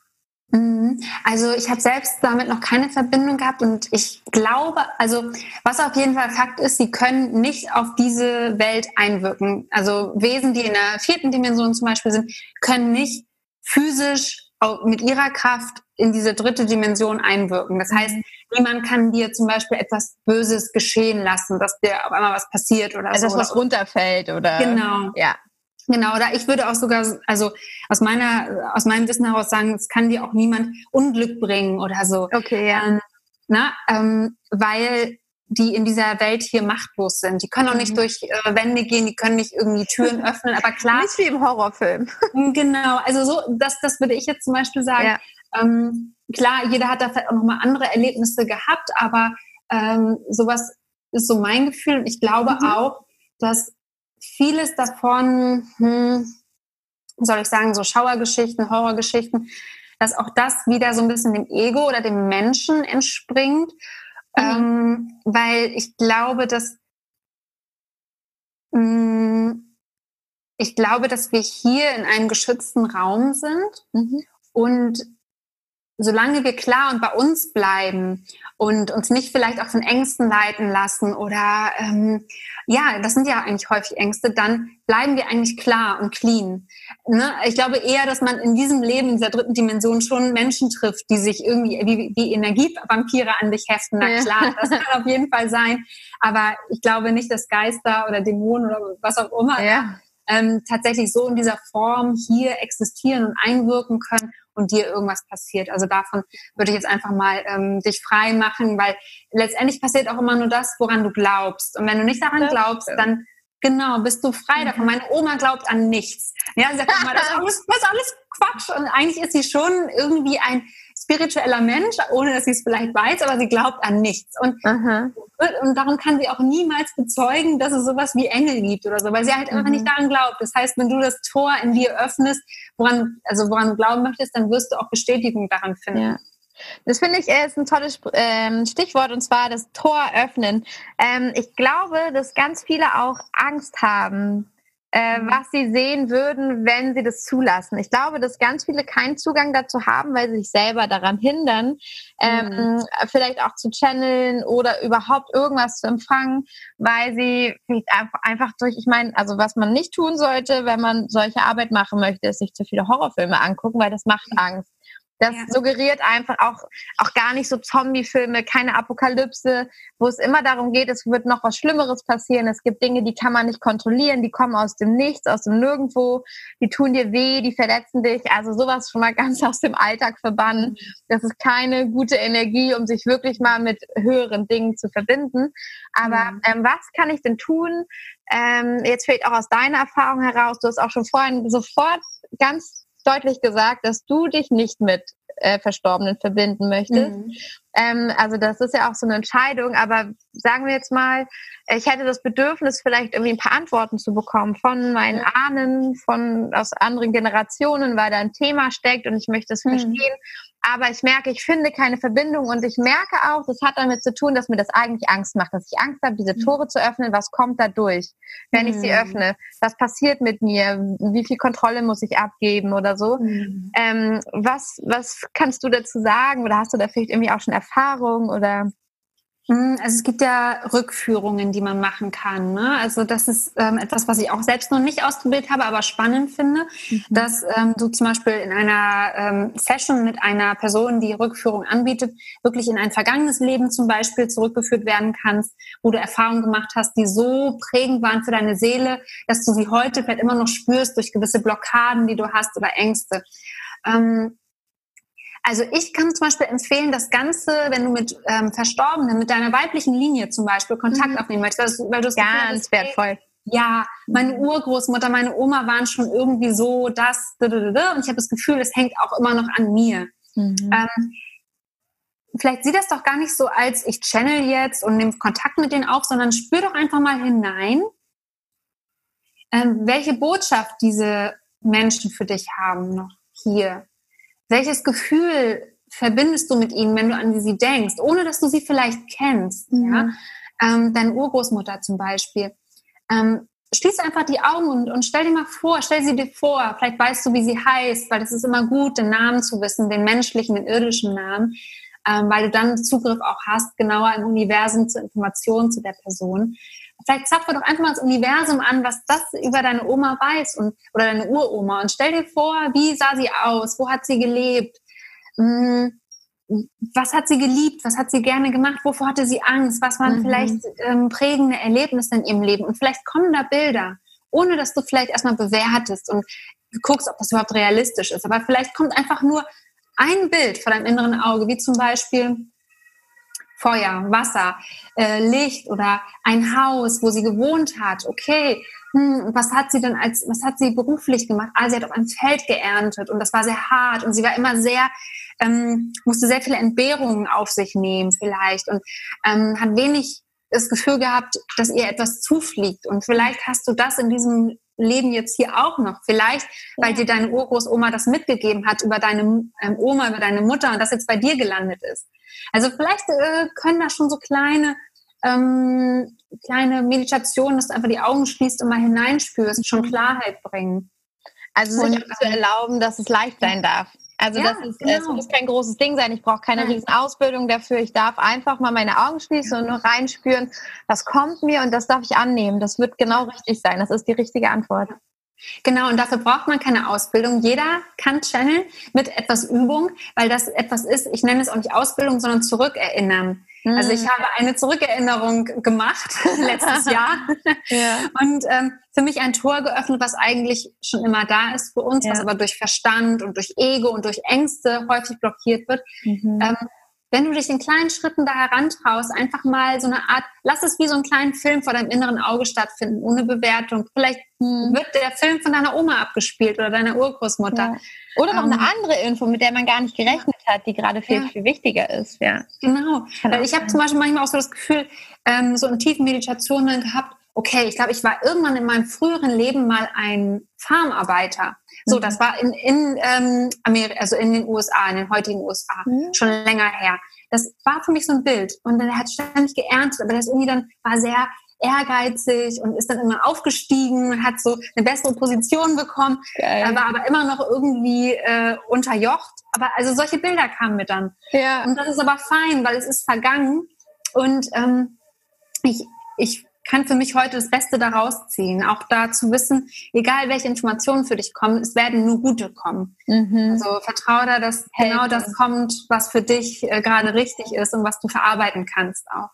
Mhm. Also ich habe selbst damit noch keine Verbindung gehabt und ich glaube, also was auf jeden Fall Fakt ist, sie können nicht auf diese Welt einwirken. Also Wesen, die in der vierten Dimension zum Beispiel sind, können nicht physisch mit ihrer Kraft in diese dritte Dimension einwirken. Das heißt, niemand kann dir zum Beispiel etwas Böses geschehen lassen, dass dir auf einmal was passiert oder also so. dass was runterfällt oder. Genau. Ja. Genau, oder ich würde auch sogar, also aus meiner, aus meinem Wissen heraus sagen, es kann dir auch niemand Unglück bringen oder so. Okay, ja. Ähm, na, ähm, weil die in dieser Welt hier machtlos sind. Die können auch nicht mhm. durch äh, Wände gehen, die können nicht irgendwie Türen öffnen, aber klar. Nicht wie im Horrorfilm. Genau, also so, das, das würde ich jetzt zum Beispiel sagen. Ja. Ähm, klar, jeder hat da vielleicht auch nochmal andere Erlebnisse gehabt, aber ähm, sowas ist so mein Gefühl. Und ich glaube mhm. auch, dass vieles davon, hm, soll ich sagen, so Schauergeschichten, Horrorgeschichten, dass auch das wieder so ein bisschen dem Ego oder dem Menschen entspringt. Mhm. Ähm, weil ich glaube, dass mh, hm, ich glaube, dass wir hier in einem geschützten Raum sind mhm. und solange wir klar und bei uns bleiben und uns nicht vielleicht auch von Ängsten leiten lassen oder ähm, ja, das sind ja eigentlich häufig Ängste, dann bleiben wir eigentlich klar und clean. Ne? Ich glaube eher, dass man in diesem Leben, in dieser dritten Dimension schon Menschen trifft, die sich irgendwie wie, wie Energievampire an dich heften. Na klar, das kann auf jeden Fall sein. Aber ich glaube nicht, dass Geister oder Dämonen oder was auch immer ja. Ähm, tatsächlich so in dieser Form hier existieren und einwirken können und dir irgendwas passiert. Also davon würde ich jetzt einfach mal ähm, dich frei machen, weil letztendlich passiert auch immer nur das, woran du glaubst. Und wenn du nicht daran glaubst, dann genau bist du frei mhm. davon. Meine Oma glaubt an nichts. Ja, sie sagt immer, das ist alles, das ist alles Quatsch. Und eigentlich ist sie schon irgendwie ein spiritueller Mensch, ohne dass sie es vielleicht weiß, aber sie glaubt an nichts. Und, und darum kann sie auch niemals bezeugen, dass es sowas wie Engel gibt oder so, weil sie halt mhm. einfach nicht daran glaubt. Das heißt, wenn du das Tor in dir öffnest, woran, also woran du glauben möchtest, dann wirst du auch Bestätigung daran finden. Ja. Das finde ich ist ein tolles ähm, Stichwort und zwar das Tor öffnen. Ähm, ich glaube, dass ganz viele auch Angst haben, äh, mhm. was sie sehen würden, wenn sie das zulassen. Ich glaube, dass ganz viele keinen Zugang dazu haben, weil sie sich selber daran hindern, ähm, mhm. vielleicht auch zu channeln oder überhaupt irgendwas zu empfangen, weil sie einfach durch, ich meine, also was man nicht tun sollte, wenn man solche Arbeit machen möchte, ist sich zu viele Horrorfilme angucken, weil das macht Angst. Das ja. suggeriert einfach auch, auch gar nicht so Zombie-Filme, keine Apokalypse, wo es immer darum geht, es wird noch was Schlimmeres passieren. Es gibt Dinge, die kann man nicht kontrollieren, die kommen aus dem Nichts, aus dem Nirgendwo, die tun dir weh, die verletzen dich. Also sowas schon mal ganz aus dem Alltag verbannen. Mhm. Das ist keine gute Energie, um sich wirklich mal mit höheren Dingen zu verbinden. Aber mhm. ähm, was kann ich denn tun? Ähm, jetzt vielleicht auch aus deiner Erfahrung heraus, du hast auch schon vorhin sofort ganz deutlich gesagt, dass du dich nicht mit äh, Verstorbenen verbinden möchtest. Mhm. Ähm, also das ist ja auch so eine Entscheidung, aber sagen wir jetzt mal, ich hätte das Bedürfnis, vielleicht irgendwie ein paar Antworten zu bekommen von meinen Ahnen, von aus anderen Generationen, weil da ein Thema steckt und ich möchte es mhm. verstehen aber ich merke, ich finde keine Verbindung und ich merke auch, das hat damit zu tun, dass mir das eigentlich Angst macht, dass ich Angst habe, diese mhm. Tore zu öffnen. Was kommt da durch, wenn ich sie mhm. öffne? Was passiert mit mir? Wie viel Kontrolle muss ich abgeben oder so? Mhm. Ähm, was, was kannst du dazu sagen oder hast du da vielleicht irgendwie auch schon Erfahrung oder? Hm, also es gibt ja Rückführungen, die man machen kann. Ne? Also das ist ähm, etwas, was ich auch selbst noch nicht ausprobiert habe, aber spannend finde, mhm. dass ähm, du zum Beispiel in einer ähm, Session mit einer Person, die Rückführung anbietet, wirklich in ein vergangenes Leben zum Beispiel zurückgeführt werden kannst, wo du Erfahrungen gemacht hast, die so prägend waren für deine Seele, dass du sie heute vielleicht immer noch spürst durch gewisse Blockaden, die du hast oder Ängste. Ähm, also ich kann zum Beispiel empfehlen, das Ganze, wenn du mit ähm, Verstorbenen, mit deiner weiblichen Linie zum Beispiel Kontakt mhm. aufnehmen möchtest, weil du es ganz wertvoll. Ja, meine Urgroßmutter, meine Oma waren schon irgendwie so das, und ich habe das Gefühl, es hängt auch immer noch an mir. Mhm. Ähm, vielleicht sieh das doch gar nicht so als ich channel jetzt und nehme Kontakt mit denen auf, sondern spür doch einfach mal hinein, ähm, welche Botschaft diese Menschen für dich haben noch hier. Welches Gefühl verbindest du mit ihnen, wenn du an sie denkst, ohne dass du sie vielleicht kennst? Mhm. Ja? Ähm, deine Urgroßmutter zum Beispiel. Ähm, schließ einfach die Augen und, und stell dir mal vor, stell sie dir vor, vielleicht weißt du, wie sie heißt, weil es ist immer gut, den Namen zu wissen, den menschlichen, den irdischen Namen, ähm, weil du dann Zugriff auch hast, genauer im Universum zur Information zu der Person. Vielleicht zapfe doch einfach mal das Universum an, was das über deine Oma weiß und, oder deine Uroma. Und stell dir vor, wie sah sie aus, wo hat sie gelebt, hm, was hat sie geliebt, was hat sie gerne gemacht, wovor hatte sie Angst, was waren mhm. vielleicht ähm, prägende Erlebnisse in ihrem Leben? Und vielleicht kommen da Bilder, ohne dass du vielleicht erstmal bewertest und guckst, ob das überhaupt realistisch ist. Aber vielleicht kommt einfach nur ein Bild vor deinem inneren Auge, wie zum Beispiel Feuer, Wasser, äh, Licht oder ein Haus, wo sie gewohnt hat. Okay, hm, was hat sie denn als, was hat sie beruflich gemacht? Ah, sie hat auf einem Feld geerntet und das war sehr hart und sie war immer sehr, ähm, musste sehr viele Entbehrungen auf sich nehmen vielleicht und ähm, hat wenig das Gefühl gehabt, dass ihr etwas zufliegt. Und vielleicht hast du das in diesem Leben jetzt hier auch noch. Vielleicht, weil dir deine Urgroßoma das mitgegeben hat über deine ähm, Oma, über deine Mutter und das jetzt bei dir gelandet ist. Also vielleicht äh, können da schon so kleine ähm, kleine Meditationen, dass du einfach die Augen schließt und mal hineinspürst, schon Klarheit bringen. Also sich auch zu erlauben, dass es leicht sein darf. Also ja, das ist, genau. es muss kein großes Ding sein. Ich brauche keine Nein. riesen Ausbildung dafür. Ich darf einfach mal meine Augen schließen und nur reinspüren, was kommt mir und das darf ich annehmen. Das wird genau richtig sein. Das ist die richtige Antwort. Genau, und dafür braucht man keine Ausbildung. Jeder kann channeln mit etwas Übung, weil das etwas ist, ich nenne es auch nicht Ausbildung, sondern zurückerinnern. Mhm. Also ich hm. habe eine Zurückerinnerung gemacht letztes Jahr ja. und ähm, für mich ein Tor geöffnet, was eigentlich schon immer da ist für uns, ja. was aber durch Verstand und durch Ego und durch Ängste häufig blockiert wird. Mhm. Ähm, wenn du dich in kleinen Schritten da herantraust, einfach mal so eine Art, lass es wie so einen kleinen Film vor deinem inneren Auge stattfinden, ohne Bewertung. Vielleicht hm. wird der Film von deiner Oma abgespielt oder deiner Urgroßmutter. Ja. Oder noch ähm, eine andere Info, mit der man gar nicht gerechnet hat, die gerade viel, ja. viel wichtiger ist. Ja. Genau. Weil ich habe zum Beispiel manchmal auch so das Gefühl, ähm, so in tiefen Meditationen gehabt, okay, ich glaube, ich war irgendwann in meinem früheren Leben mal ein Farmarbeiter. So, das mhm. war in, in ähm, Amerika, also in den USA, in den heutigen USA, mhm. schon länger her. Das war für mich so ein Bild. Und dann er hat ständig geerntet, aber das irgendwie dann war sehr ehrgeizig und ist dann immer aufgestiegen und hat so eine bessere Position bekommen. Geil. War aber immer noch irgendwie äh, unterjocht. Aber also solche Bilder kamen mir dann. Ja. Und das ist aber fein, weil es ist vergangen. Und ähm, ich, ich kann für mich heute das Beste daraus ziehen. Auch da zu wissen, egal welche Informationen für dich kommen, es werden nur gute kommen. Mhm. Also vertraue da, dass Helfen. genau das kommt, was für dich äh, gerade richtig ist und was du verarbeiten kannst auch.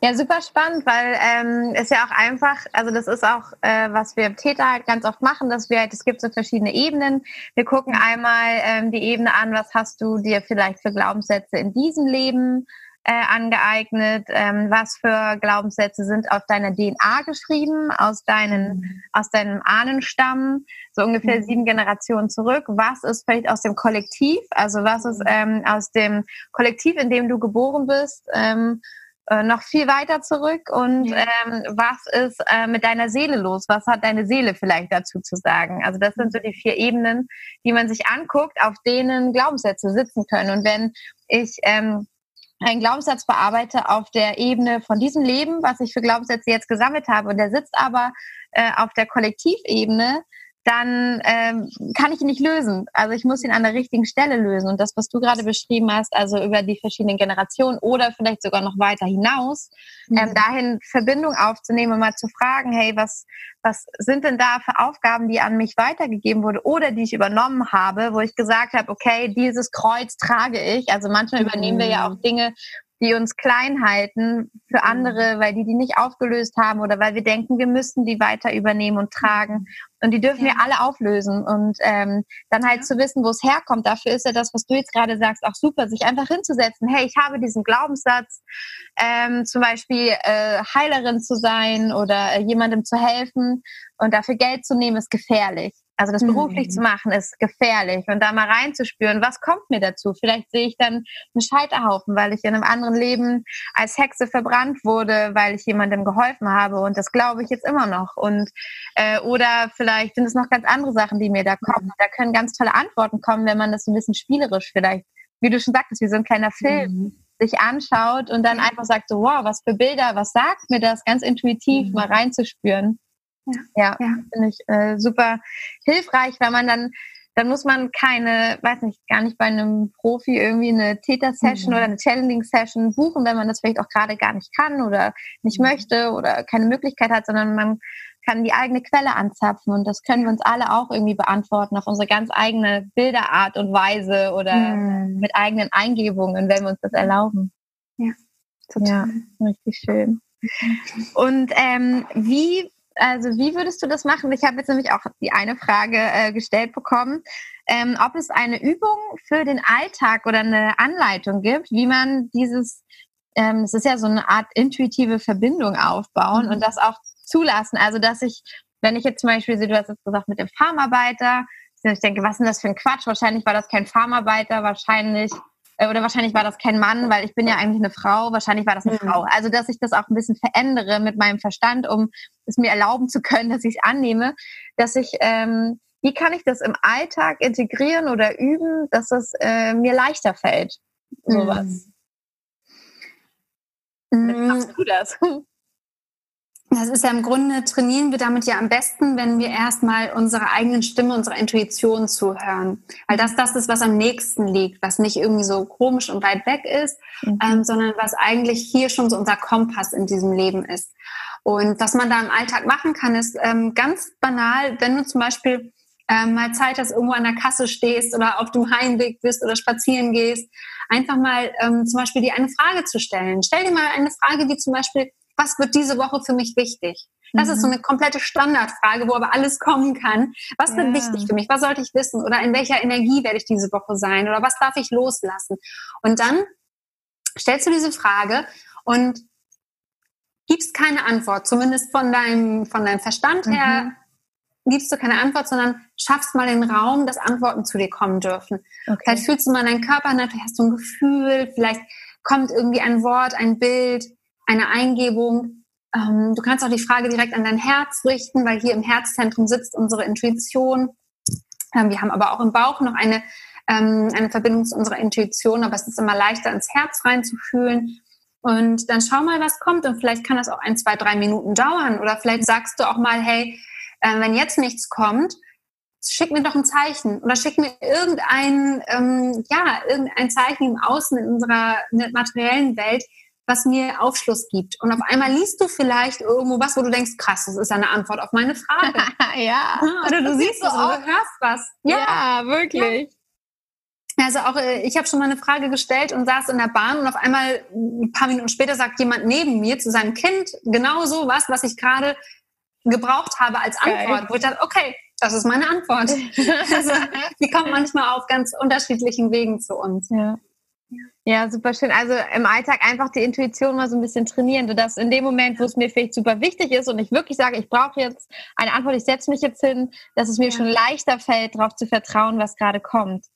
Ja, super spannend, weil ähm, ist ja auch einfach, also das ist auch, äh, was wir im Täter halt ganz oft machen, dass wir halt, es gibt so verschiedene Ebenen. Wir gucken einmal ähm, die Ebene an, was hast du dir vielleicht für Glaubenssätze in diesem Leben äh, angeeignet? Ähm, was für Glaubenssätze sind auf deiner DNA geschrieben, aus, deinen, mhm. aus deinem Ahnenstamm, so ungefähr mhm. sieben Generationen zurück? Was ist vielleicht aus dem Kollektiv? Also was ist mhm. ähm, aus dem Kollektiv, in dem du geboren bist? Ähm, äh, noch viel weiter zurück und ja. ähm, was ist äh, mit deiner Seele los? Was hat deine Seele vielleicht dazu zu sagen? Also das sind so die vier Ebenen, die man sich anguckt, auf denen Glaubenssätze sitzen können. Und wenn ich ähm, einen Glaubenssatz bearbeite auf der Ebene von diesem Leben, was ich für Glaubenssätze jetzt gesammelt habe, und der sitzt aber äh, auf der Kollektivebene, dann ähm, kann ich ihn nicht lösen. Also ich muss ihn an der richtigen Stelle lösen. Und das, was du gerade beschrieben hast, also über die verschiedenen Generationen oder vielleicht sogar noch weiter hinaus, mhm. ähm, dahin Verbindung aufzunehmen und mal zu fragen, hey, was, was sind denn da für Aufgaben, die an mich weitergegeben wurde oder die ich übernommen habe, wo ich gesagt habe, okay, dieses Kreuz trage ich. Also manchmal mhm. übernehmen wir ja auch Dinge, die uns klein halten für mhm. andere, weil die die nicht aufgelöst haben oder weil wir denken, wir müssten die weiter übernehmen und tragen. Und die dürfen ja. wir alle auflösen. Und ähm, dann halt ja. zu wissen, wo es herkommt. Dafür ist ja das, was du jetzt gerade sagst, auch super, sich einfach hinzusetzen. Hey, ich habe diesen Glaubenssatz, ähm, zum Beispiel äh, Heilerin zu sein oder äh, jemandem zu helfen und dafür Geld zu nehmen, ist gefährlich. Also das beruflich mhm. zu machen ist gefährlich und da mal reinzuspüren, was kommt mir dazu? Vielleicht sehe ich dann einen Scheiterhaufen, weil ich in einem anderen Leben als Hexe verbrannt wurde, weil ich jemandem geholfen habe und das glaube ich jetzt immer noch. Und äh, oder vielleicht sind es noch ganz andere Sachen, die mir da kommen. Mhm. Da können ganz tolle Antworten kommen, wenn man das ein bisschen spielerisch vielleicht, wie du schon sagtest, wie so ein kleiner Film. Mhm sich anschaut und dann einfach sagt so, wow, was für Bilder, was sagt mir das, ganz intuitiv mhm. mal reinzuspüren. Ja, ja, ja. finde ich äh, super hilfreich, weil man dann dann muss man keine, weiß nicht, gar nicht bei einem Profi irgendwie eine Täter-Session mhm. oder eine Channeling-Session buchen, wenn man das vielleicht auch gerade gar nicht kann oder nicht mhm. möchte oder keine Möglichkeit hat, sondern man kann die eigene Quelle anzapfen und das können wir uns alle auch irgendwie beantworten auf unsere ganz eigene Bilderart und Weise oder mhm. mit eigenen Eingebungen, wenn wir uns das erlauben. Ja, total. Ja, richtig schön. Und ähm, wie also wie würdest du das machen? Ich habe jetzt nämlich auch die eine Frage äh, gestellt bekommen, ähm, ob es eine Übung für den Alltag oder eine Anleitung gibt, wie man dieses, ähm, es ist ja so eine Art intuitive Verbindung aufbauen mhm. und das auch zulassen. Also dass ich, wenn ich jetzt zum Beispiel, du hast jetzt gesagt mit dem Farmarbeiter, ich denke, was ist denn das für ein Quatsch? Wahrscheinlich war das kein Farmarbeiter, wahrscheinlich oder wahrscheinlich war das kein Mann, weil ich bin ja eigentlich eine Frau, wahrscheinlich war das eine mhm. Frau. Also, dass ich das auch ein bisschen verändere mit meinem Verstand, um es mir erlauben zu können, dass ich es annehme, dass ich, ähm, wie kann ich das im Alltag integrieren oder üben, dass es äh, mir leichter fällt? Sowas. Mhm. Wie machst du das? Das ist ja im Grunde, trainieren wir damit ja am besten, wenn wir erstmal unserer eigenen Stimme, unserer Intuition zuhören. Weil das das ist, was am nächsten liegt, was nicht irgendwie so komisch und weit weg ist, mhm. ähm, sondern was eigentlich hier schon so unser Kompass in diesem Leben ist. Und was man da im Alltag machen kann, ist ähm, ganz banal, wenn du zum Beispiel ähm, mal Zeit hast, irgendwo an der Kasse stehst oder auf dem Heimweg bist oder spazieren gehst, einfach mal ähm, zum Beispiel dir eine Frage zu stellen. Stell dir mal eine Frage wie zum Beispiel, was wird diese Woche für mich wichtig? Das mhm. ist so mhm. eine komplette Standardfrage, wo aber alles kommen kann. Was ja. wird wichtig für mich? Was sollte ich wissen? Oder in welcher Energie werde ich diese Woche sein? Oder was darf ich loslassen? Und dann stellst du diese Frage und gibst keine Antwort, zumindest von deinem, von deinem Verstand her, mhm. gibst du keine Antwort, sondern schaffst mal den Raum, dass Antworten zu dir kommen dürfen. Okay. Vielleicht fühlst du mal deinen Körper, vielleicht hast du ein Gefühl, vielleicht kommt irgendwie ein Wort, ein Bild, eine Eingebung. Ähm, du kannst auch die Frage direkt an dein Herz richten, weil hier im Herzzentrum sitzt unsere Intuition. Ähm, wir haben aber auch im Bauch noch eine, ähm, eine Verbindung zu unserer Intuition, aber es ist immer leichter, ins Herz reinzufühlen. Und dann schau mal, was kommt. Und vielleicht kann das auch ein, zwei, drei Minuten dauern. Oder vielleicht sagst du auch mal, hey, äh, wenn jetzt nichts kommt, schick mir doch ein Zeichen oder schick mir irgendein, ähm, ja, irgendein Zeichen im Außen in unserer materiellen Welt, was mir Aufschluss gibt. Und auf einmal liest du vielleicht irgendwo was, wo du denkst, krass, das ist eine Antwort auf meine Frage. ja. Oder du siehst es oder du hörst was. Ja, ja wirklich. Ja. Also auch, äh, ich habe schon mal eine Frage gestellt und saß in der Bahn und auf einmal ein paar Minuten später sagt jemand neben mir zu seinem Kind genau so was, was ich gerade gebraucht habe als Antwort. Geil. Wo ich dachte, okay, das ist meine Antwort. also, die kommt manchmal auf ganz unterschiedlichen Wegen zu uns. Ja. Ja, super schön. Also im Alltag einfach die Intuition mal so ein bisschen trainieren. Du darfst in dem Moment, wo es mir vielleicht super wichtig ist und ich wirklich sage, ich brauche jetzt eine Antwort, ich setze mich jetzt hin, dass es mir ja. schon leichter fällt, darauf zu vertrauen, was gerade kommt.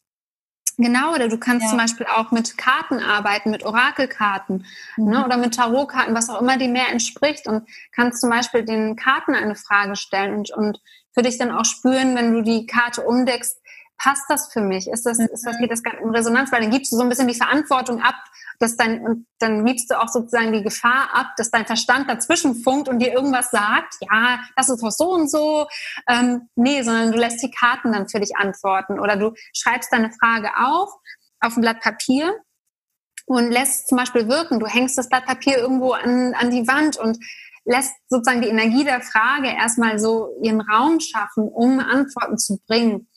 Genau, oder du kannst ja. zum Beispiel auch mit Karten arbeiten, mit Orakelkarten ne, mhm. ne, oder mit Tarotkarten, was auch immer dir mehr entspricht und kannst zum Beispiel den Karten eine Frage stellen und, und für dich dann auch spüren, wenn du die Karte umdeckst, passt das für mich? Ist das, mhm. ist das, geht das in Resonanz? Weil dann gibst du so ein bisschen die Verantwortung ab, dass dein, und dann gibst du auch sozusagen die Gefahr ab, dass dein Verstand dazwischen funkt und dir irgendwas sagt, ja, das ist doch so und so. Ähm, nee, sondern du lässt die Karten dann für dich antworten oder du schreibst deine Frage auf, auf ein Blatt Papier und lässt zum Beispiel wirken. Du hängst das Blatt Papier irgendwo an, an die Wand und lässt sozusagen die Energie der Frage erstmal so ihren Raum schaffen, um Antworten zu bringen.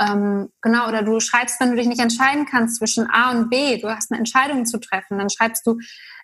Ähm, genau, oder du schreibst, wenn du dich nicht entscheiden kannst zwischen A und B, du hast eine Entscheidung zu treffen, dann schreibst du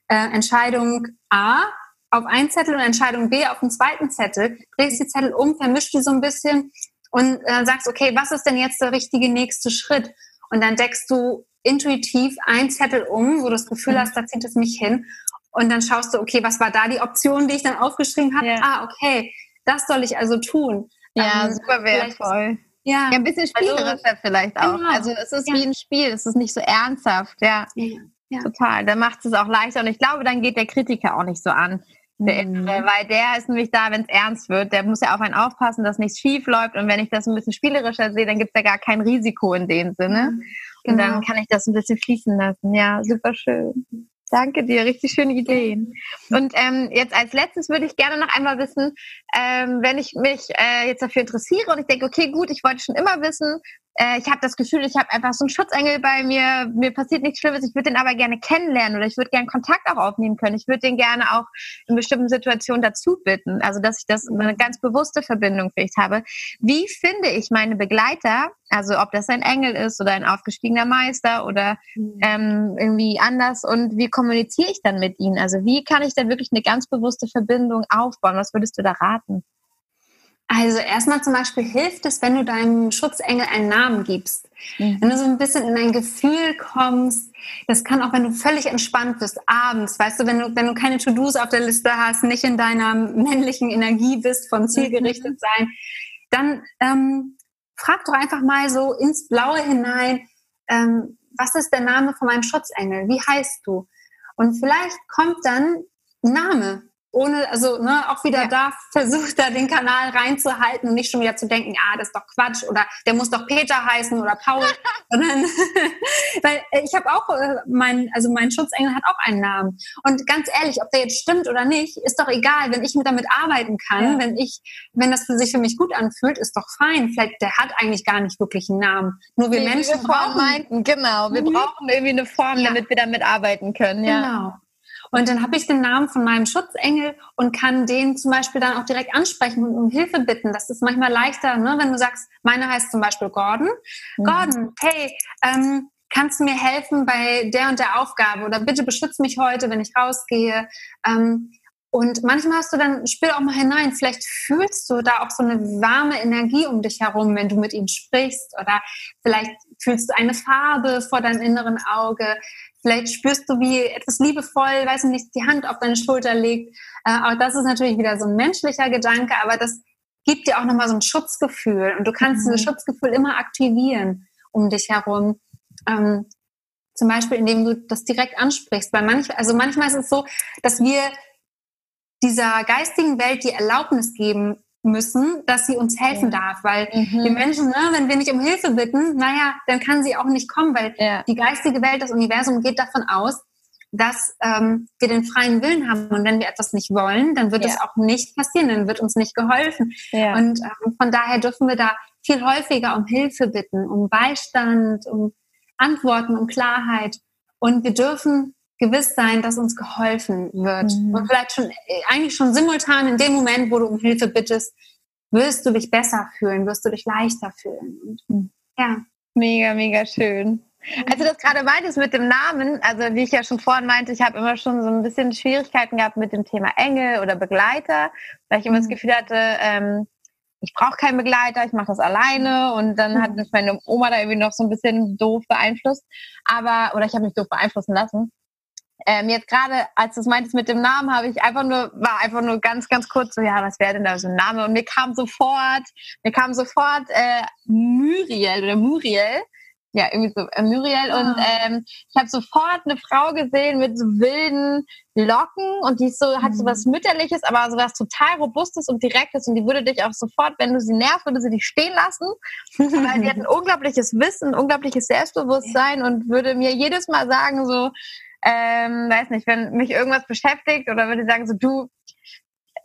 äh, Entscheidung A auf einen Zettel und Entscheidung B auf den zweiten Zettel, drehst die Zettel um, vermischt die so ein bisschen und äh, sagst, okay, was ist denn jetzt der richtige nächste Schritt? Und dann deckst du intuitiv einen Zettel um, wo du das Gefühl mhm. hast, da zieht es mich hin. Und dann schaust du, okay, was war da die Option, die ich dann aufgeschrieben habe? Ja. Ah, okay, das soll ich also tun. Ja, ähm, super wertvoll. Ja, ja ein bisschen spielerischer also, vielleicht auch. Genau. Also es ist ja. wie ein Spiel, es ist nicht so ernsthaft, ja. ja. Total. Dann macht es auch leichter und ich glaube, dann geht der Kritiker auch nicht so an. Der mhm. weil der ist nämlich da, wenn es ernst wird. Der muss ja auf einen aufpassen, dass nichts schief läuft. Und wenn ich das ein bisschen spielerischer sehe, dann gibt es ja gar kein Risiko in dem Sinne. Mhm. Und dann genau. kann ich das ein bisschen fließen lassen. Ja, super schön. Danke dir, richtig schöne Ideen. Und ähm, jetzt als letztes würde ich gerne noch einmal wissen, ähm, wenn ich mich äh, jetzt dafür interessiere und ich denke, okay, gut, ich wollte schon immer wissen, äh, ich habe das Gefühl, ich habe einfach so einen Schutzengel bei mir, mir passiert nichts Schlimmes, ich würde den aber gerne kennenlernen oder ich würde gerne Kontakt auch aufnehmen können. Ich würde den gerne auch in bestimmten Situationen dazu bitten, also dass ich das eine ganz bewusste Verbindung vielleicht habe. Wie finde ich meine Begleiter, also ob das ein Engel ist oder ein aufgestiegener Meister oder mhm. ähm, irgendwie anders und wie kommuniziere ich dann mit ihnen? Also wie kann ich da wirklich eine ganz bewusste Verbindung aufbauen? Was würdest du da raten? Also erstmal zum Beispiel hilft es, wenn du deinem Schutzengel einen Namen gibst. Mhm. Wenn du so ein bisschen in ein Gefühl kommst, das kann auch, wenn du völlig entspannt bist, abends, weißt du, wenn du, wenn du keine To-Dos auf der Liste hast, nicht in deiner männlichen Energie bist, von zielgerichtet mhm. sein, dann ähm, frag doch einfach mal so ins Blaue hinein, ähm, was ist der Name von meinem Schutzengel? Wie heißt du? Und vielleicht kommt dann ein Name ohne, also ne, auch wieder ja. da versucht er den Kanal reinzuhalten und nicht schon wieder zu denken, ah, das ist doch Quatsch oder der muss doch Peter heißen oder Paul, sondern weil äh, ich habe auch äh, mein, also mein Schutzengel hat auch einen Namen und ganz ehrlich, ob der jetzt stimmt oder nicht, ist doch egal, wenn ich mit damit arbeiten kann, ja. wenn ich, wenn das für sich für mich gut anfühlt, ist doch fein. Vielleicht der hat eigentlich gar nicht wirklich einen Namen. Nur wir nee, Menschen wir brauchen, meinten, genau, wir mhm. brauchen irgendwie eine Form, ja. damit wir damit arbeiten können. Ja. Genau. Und dann habe ich den Namen von meinem Schutzengel und kann den zum Beispiel dann auch direkt ansprechen und um Hilfe bitten. Das ist manchmal leichter, ne? wenn du sagst, meine heißt zum Beispiel Gordon. Mhm. Gordon, hey, ähm, kannst du mir helfen bei der und der Aufgabe oder bitte beschütze mich heute, wenn ich rausgehe. Ähm, und manchmal hast du dann, spiel auch mal hinein, vielleicht fühlst du da auch so eine warme Energie um dich herum, wenn du mit ihm sprichst oder vielleicht fühlst du eine Farbe vor deinem inneren Auge. Vielleicht spürst du, wie etwas liebevoll, weiß nicht, die Hand auf deine Schulter legt. Äh, auch das ist natürlich wieder so ein menschlicher Gedanke, aber das gibt dir auch nochmal so ein Schutzgefühl. Und du kannst mhm. dieses Schutzgefühl immer aktivieren um dich herum. Ähm, zum Beispiel, indem du das direkt ansprichst. Weil manchmal, also manchmal ist es so, dass wir dieser geistigen Welt die Erlaubnis geben, müssen, dass sie uns helfen ja. darf. Weil mhm. die Menschen, ne, wenn wir nicht um Hilfe bitten, naja, dann kann sie auch nicht kommen, weil ja. die geistige Welt, das Universum geht davon aus, dass ähm, wir den freien Willen haben. Und wenn wir etwas nicht wollen, dann wird es ja. auch nicht passieren, dann wird uns nicht geholfen. Und ähm, von daher dürfen wir da viel häufiger um Hilfe bitten, um Beistand, um Antworten, um Klarheit. Und wir dürfen gewiss sein, dass uns geholfen wird. Mhm. Und vielleicht schon, eigentlich schon simultan in dem Moment, wo du um Hilfe bittest, wirst du dich besser fühlen, wirst du dich leichter fühlen. Und, mhm. ja. Mega, mega schön. Also das gerade meintest mit dem Namen, also wie ich ja schon vorhin meinte, ich habe immer schon so ein bisschen Schwierigkeiten gehabt mit dem Thema Engel oder Begleiter, weil ich immer mhm. das Gefühl hatte, ähm, ich brauche keinen Begleiter, ich mache das alleine und dann hat mich meine Oma da irgendwie noch so ein bisschen doof beeinflusst, aber oder ich habe mich doof beeinflussen lassen. Ähm, jetzt gerade, als du es meintest mit dem Namen, habe ich einfach nur, war einfach nur ganz, ganz kurz so, ja, was wäre denn da so ein Name? Und mir kam sofort, mir kam sofort äh, Muriel oder Muriel. Ja, irgendwie so äh, Muriel. Ah. Und ähm, ich habe sofort eine Frau gesehen mit so wilden Locken und die ist so, hat so was mhm. Mütterliches, aber so was total Robustes und Direktes und die würde dich auch sofort, wenn du sie nervst, würde sie dich stehen lassen, weil sie hat ein unglaubliches Wissen, ein unglaubliches Selbstbewusstsein und würde mir jedes Mal sagen so, ähm, weiß nicht, wenn mich irgendwas beschäftigt oder würde ich sagen, so du,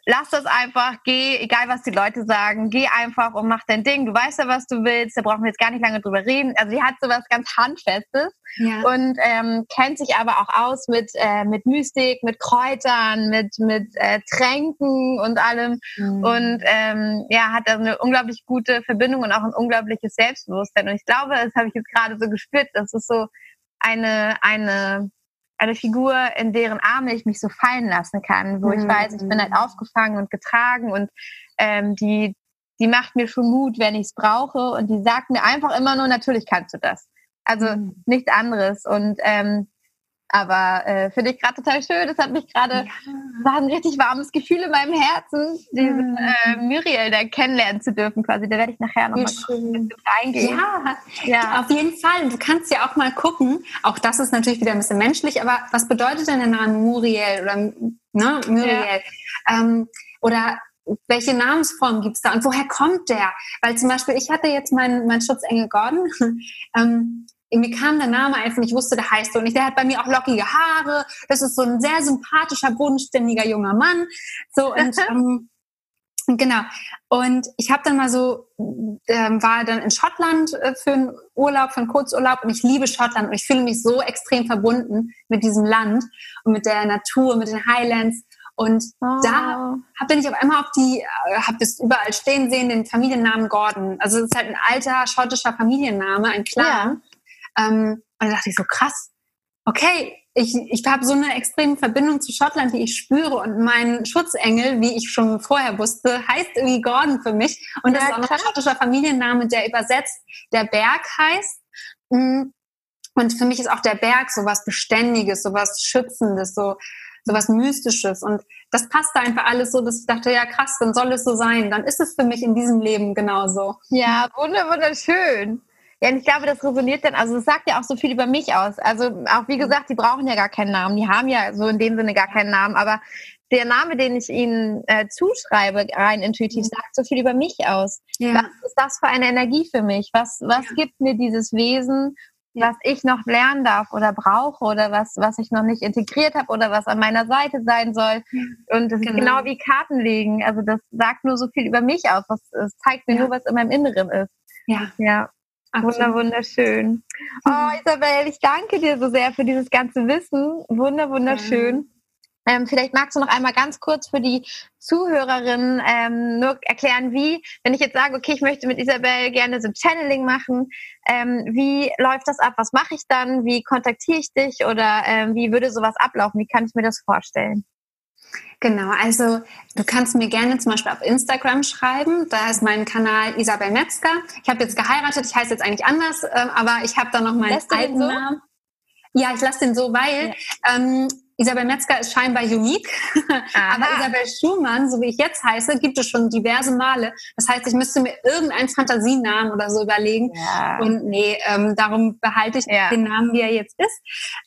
lass das einfach, geh, egal was die Leute sagen, geh einfach und mach dein Ding. Du weißt ja, was du willst, da brauchen wir jetzt gar nicht lange drüber reden. Also die hat so was ganz Handfestes ja. und ähm, kennt sich aber auch aus mit, äh, mit Mystik, mit Kräutern, mit, mit äh, Tränken und allem. Mhm. Und ähm, ja, hat da eine unglaublich gute Verbindung und auch ein unglaubliches Selbstbewusstsein. Und ich glaube, das habe ich jetzt gerade so gespürt, das ist so eine, eine eine Figur, in deren Arme ich mich so fallen lassen kann, wo mhm. ich weiß, ich bin halt aufgefangen und getragen und ähm, die, die macht mir schon Mut, wenn ich es brauche und die sagt mir einfach immer nur, natürlich kannst du das. Also mhm. nichts anderes. Und ähm, aber äh, finde ich gerade total schön. Das hat mich gerade, ja. war ein richtig warmes Gefühl in meinem Herzen, diesen mhm. äh, Muriel da kennenlernen zu dürfen quasi. Da werde ich nachher nochmal reingehen. Ja, ja, auf jeden Fall. Du kannst ja auch mal gucken. Auch das ist natürlich wieder ein bisschen menschlich, aber was bedeutet denn der Name Muriel oder ne, Muriel? Ja. Ähm, oder welche Namensform gibt es da und woher kommt der? Weil zum Beispiel, ich hatte jetzt meinen mein Schutzengel Gordon. ähm, irgendwie kam der Name einfach, ich wusste, der heißt so nicht. Der hat bei mir auch lockige Haare. Das ist so ein sehr sympathischer, bodenständiger junger Mann. So und ähm, Genau. Und ich habe dann mal so, ähm, war dann in Schottland äh, für einen Urlaub, für einen Kurzurlaub und ich liebe Schottland und ich fühle mich so extrem verbunden mit diesem Land und mit der Natur, mit den Highlands. Und oh. da hab, bin ich auf einmal auf die, äh, habe es überall stehen sehen, den Familiennamen Gordon. Also es ist halt ein alter schottischer Familienname, ein Clan. Ja. Ähm, und da dachte ich so, krass, okay, ich, ich habe so eine extreme Verbindung zu Schottland, die ich spüre. Und mein Schutzengel, wie ich schon vorher wusste, heißt irgendwie Gordon für mich. Und das ja, ist auch noch ein schottischer Familienname, der übersetzt der Berg heißt. Mm. Und für mich ist auch der Berg so was Beständiges, so was Schützendes, so, so was Mystisches. Und das passte einfach alles so, dass ich dachte, ja krass, dann soll es so sein. Dann ist es für mich in diesem Leben genauso. Ja, wunderschön. Ja, und ich glaube, das resoniert dann, also es sagt ja auch so viel über mich aus. Also auch wie gesagt, die brauchen ja gar keinen Namen. Die haben ja so in dem Sinne gar keinen Namen. Aber der Name, den ich ihnen äh, zuschreibe, rein intuitiv, mhm. sagt so viel über mich aus. Ja. Was ist das für eine Energie für mich? Was, was ja. gibt mir dieses Wesen, was ich noch lernen darf oder brauche oder was, was ich noch nicht integriert habe oder was an meiner Seite sein soll. Und das genau. ist genau wie Karten legen. Also das sagt nur so viel über mich aus. Es zeigt mir ja. nur, was in meinem Inneren ist. Ja. Ja. Wunder, wunderschön. Oh, Isabel, ich danke dir so sehr für dieses ganze Wissen. Wunder, wunderschön. Ähm, vielleicht magst du noch einmal ganz kurz für die Zuhörerinnen ähm, nur erklären, wie, wenn ich jetzt sage, okay, ich möchte mit Isabel gerne so Channeling machen, ähm, wie läuft das ab? Was mache ich dann? Wie kontaktiere ich dich? Oder ähm, wie würde sowas ablaufen? Wie kann ich mir das vorstellen? Genau, also du kannst mir gerne zum Beispiel auf Instagram schreiben. Da ist mein Kanal Isabel Metzger. Ich habe jetzt geheiratet, ich heiße jetzt eigentlich anders, ähm, aber ich habe da noch meinen alten so? Namen. Ja, ich lasse den so, weil ja. ähm, Isabel Metzger ist scheinbar unique, aber Isabel Schumann, so wie ich jetzt heiße, gibt es schon diverse Male. Das heißt, ich müsste mir irgendeinen Fantasienamen oder so überlegen. Ja. Und nee, ähm, darum behalte ich ja. den Namen, wie er jetzt ist.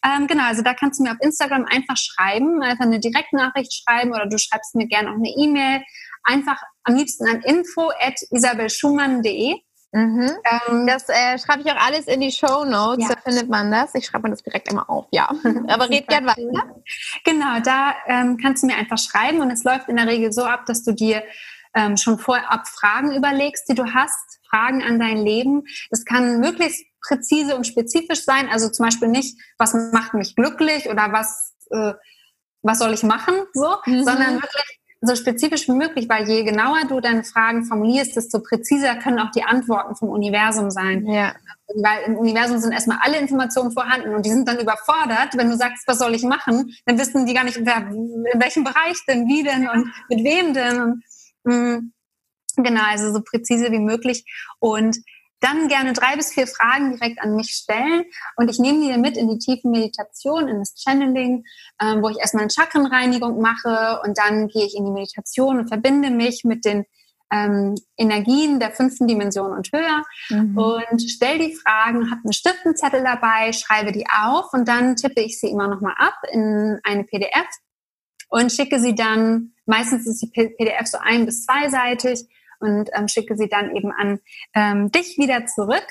Ähm, genau, also da kannst du mir auf Instagram einfach schreiben, einfach eine Direktnachricht schreiben oder du schreibst mir gerne auch eine E-Mail. Einfach am liebsten an info at isabelschumann.de. Mhm. Ähm, das äh, schreibe ich auch alles in die Show Notes, ja. da findet man das. Ich schreibe mir das direkt immer auf, ja. Aber red gern weiter. Genau, da ähm, kannst du mir einfach schreiben und es läuft in der Regel so ab, dass du dir ähm, schon vorab Fragen überlegst, die du hast, Fragen an dein Leben. Das kann möglichst präzise und spezifisch sein, also zum Beispiel nicht, was macht mich glücklich oder was, äh, was soll ich machen, so, mhm. sondern wirklich so spezifisch wie möglich, weil je genauer du deine Fragen formulierst, desto präziser können auch die Antworten vom Universum sein. Ja. Weil im Universum sind erstmal alle Informationen vorhanden und die sind dann überfordert. Wenn du sagst, was soll ich machen, dann wissen die gar nicht, wer, in welchem Bereich denn, wie denn und mit wem denn. Und, mh, mm, genau, also so präzise wie möglich. Und dann gerne drei bis vier Fragen direkt an mich stellen und ich nehme die dann mit in die tiefe Meditation, in das Channeling, ähm, wo ich erstmal eine Chakrenreinigung mache und dann gehe ich in die Meditation und verbinde mich mit den ähm, Energien der fünften Dimension und höher mhm. und stelle die Fragen, habe einen Stiftenzettel dabei, schreibe die auf und dann tippe ich sie immer nochmal ab in eine PDF und schicke sie dann, meistens ist die PDF so ein- bis zweiseitig, und ähm, schicke sie dann eben an ähm, dich wieder zurück.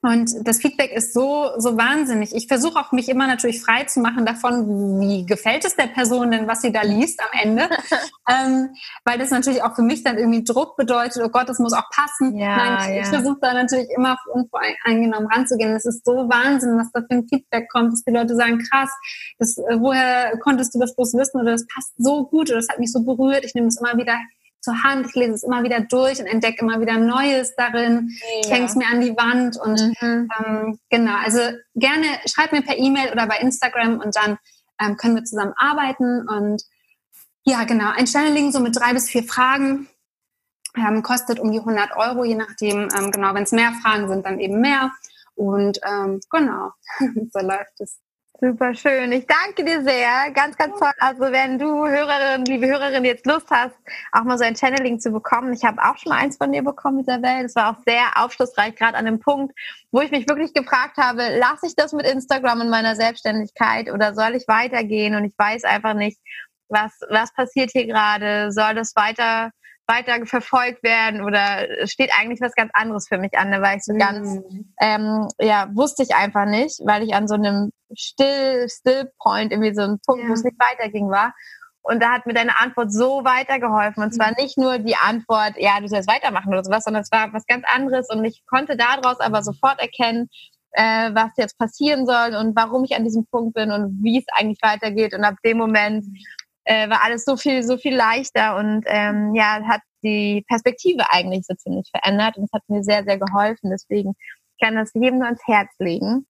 Und das Feedback ist so, so wahnsinnig. Ich versuche auch mich immer natürlich frei zu machen davon, wie gefällt es der Person denn, was sie da liest am Ende. ähm, weil das natürlich auch für mich dann irgendwie Druck bedeutet, oh Gott, das muss auch passen. Ja, Nein, ich, ja. ich versuche da natürlich immer unvoreingenommen ranzugehen. Es ist so Wahnsinn, was da für ein Feedback kommt, dass die Leute sagen, krass, das, äh, woher konntest du das bloß wissen oder das passt so gut oder das hat mich so berührt. Ich nehme es immer wieder zur Hand, ich lese es immer wieder durch und entdecke immer wieder Neues darin, ja. hänge es mir an die Wand und mhm. ähm, genau, also gerne schreib mir per E-Mail oder bei Instagram und dann ähm, können wir zusammen arbeiten und ja, genau, ein Channeling so mit drei bis vier Fragen ähm, kostet um die 100 Euro, je nachdem, ähm, genau, wenn es mehr Fragen sind, dann eben mehr und ähm, genau, so läuft es. Super schön. Ich danke dir sehr. Ganz, ganz toll. Also wenn du Hörerin, liebe Hörerin, jetzt Lust hast, auch mal so ein Channeling zu bekommen. Ich habe auch schon mal eins von dir bekommen, Isabel. Das war auch sehr aufschlussreich, gerade an dem Punkt, wo ich mich wirklich gefragt habe, lasse ich das mit Instagram in meiner Selbstständigkeit oder soll ich weitergehen? Und ich weiß einfach nicht, was, was passiert hier gerade? Soll das weiter weiter verfolgt werden oder steht eigentlich was ganz anderes für mich an. Da war ich so mhm. ganz, ähm, ja, wusste ich einfach nicht, weil ich an so einem Still, Still Point, irgendwie so ein Punkt, ja. wo es nicht weiterging war. Und da hat mir deine Antwort so weitergeholfen. Und zwar mhm. nicht nur die Antwort, ja, du sollst weitermachen oder sowas, sondern es war was ganz anderes. Und ich konnte daraus aber sofort erkennen, äh, was jetzt passieren soll und warum ich an diesem Punkt bin und wie es eigentlich weitergeht. Und ab dem Moment äh, war alles so viel, so viel leichter und ähm, ja, hat die Perspektive eigentlich so ziemlich verändert und es hat mir sehr, sehr geholfen. Deswegen kann das jedem nur ans Herz legen,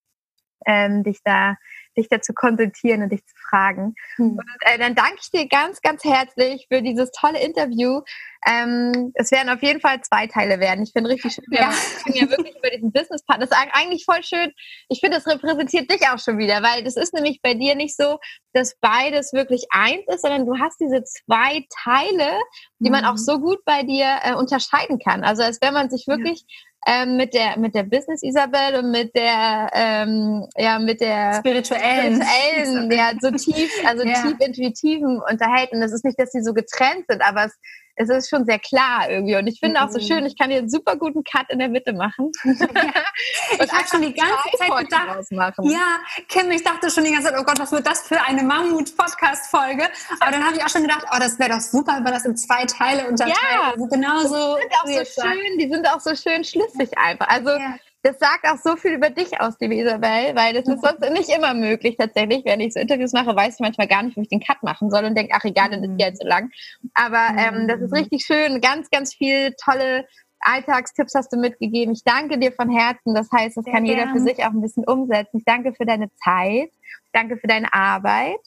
ähm, dich da dich dazu konsultieren und dich zu fragen. Mhm. Und äh, dann danke ich dir ganz, ganz herzlich für dieses tolle Interview. Ähm, es werden auf jeden Fall zwei Teile werden. Ich finde richtig schön, ja. wir ja wirklich über diesen Businesspartner. Das ist eigentlich voll schön. Ich finde, das repräsentiert dich auch schon wieder, weil das ist nämlich bei dir nicht so, dass beides wirklich eins ist, sondern du hast diese zwei Teile, die man auch mhm. so gut bei dir äh, unterscheiden kann. Also als wenn man sich wirklich ja ähm, mit der mit der Business Isabel und mit der ähm, ja mit der spirituellen, spirituellen ja so tief also ja. tief intuitiven unterhalten. Das ist nicht, dass sie so getrennt sind, aber es es ist schon sehr klar irgendwie. Und ich finde mhm. auch so mhm. schön, ich kann hier einen super guten Cut in der Mitte machen. Ja. ich habe schon die ganze Zeit gedacht, ja, Kim, ich dachte schon die ganze Zeit, oh Gott, was wird das für eine Mammut-Podcast-Folge? Aber dann habe ich auch schon gedacht, oh, das wäre doch super, wenn wir das in zwei Teile unterteilen. Ja, also genauso. Die sind auch so schön, die sind auch so schön schlüssig einfach. Also ja das sagt auch so viel über dich aus, liebe Isabel, weil das ist sonst nicht immer möglich tatsächlich. Wenn ich so Interviews mache, weiß ich manchmal gar nicht, wo ich den Cut machen soll und denke, ach egal, dann ist die jetzt so lang. Aber ähm, das ist richtig schön. Ganz, ganz viel tolle Alltagstipps hast du mitgegeben. Ich danke dir von Herzen. Das heißt, das Sehr kann jeder für sich auch ein bisschen umsetzen. Ich danke für deine Zeit. Ich danke für deine Arbeit.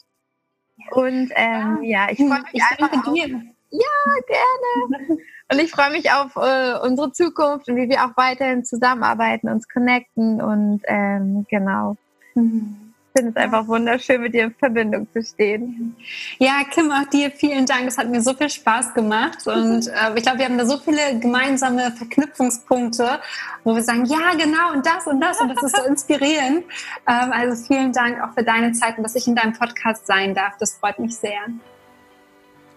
Und ähm, ja, ich freue mich ich einfach. Danke dir. Ja, gerne. Und ich freue mich auf äh, unsere Zukunft und wie wir auch weiterhin zusammenarbeiten, uns connecten und ähm, genau. Ich finde es einfach wunderschön, mit dir in Verbindung zu stehen. Ja, Kim, auch dir vielen Dank. Es hat mir so viel Spaß gemacht. Und äh, ich glaube, wir haben da so viele gemeinsame Verknüpfungspunkte, wo wir sagen, ja, genau, und das und das. Und das ist so inspirierend. Ähm, also vielen Dank auch für deine Zeit und dass ich in deinem Podcast sein darf. Das freut mich sehr.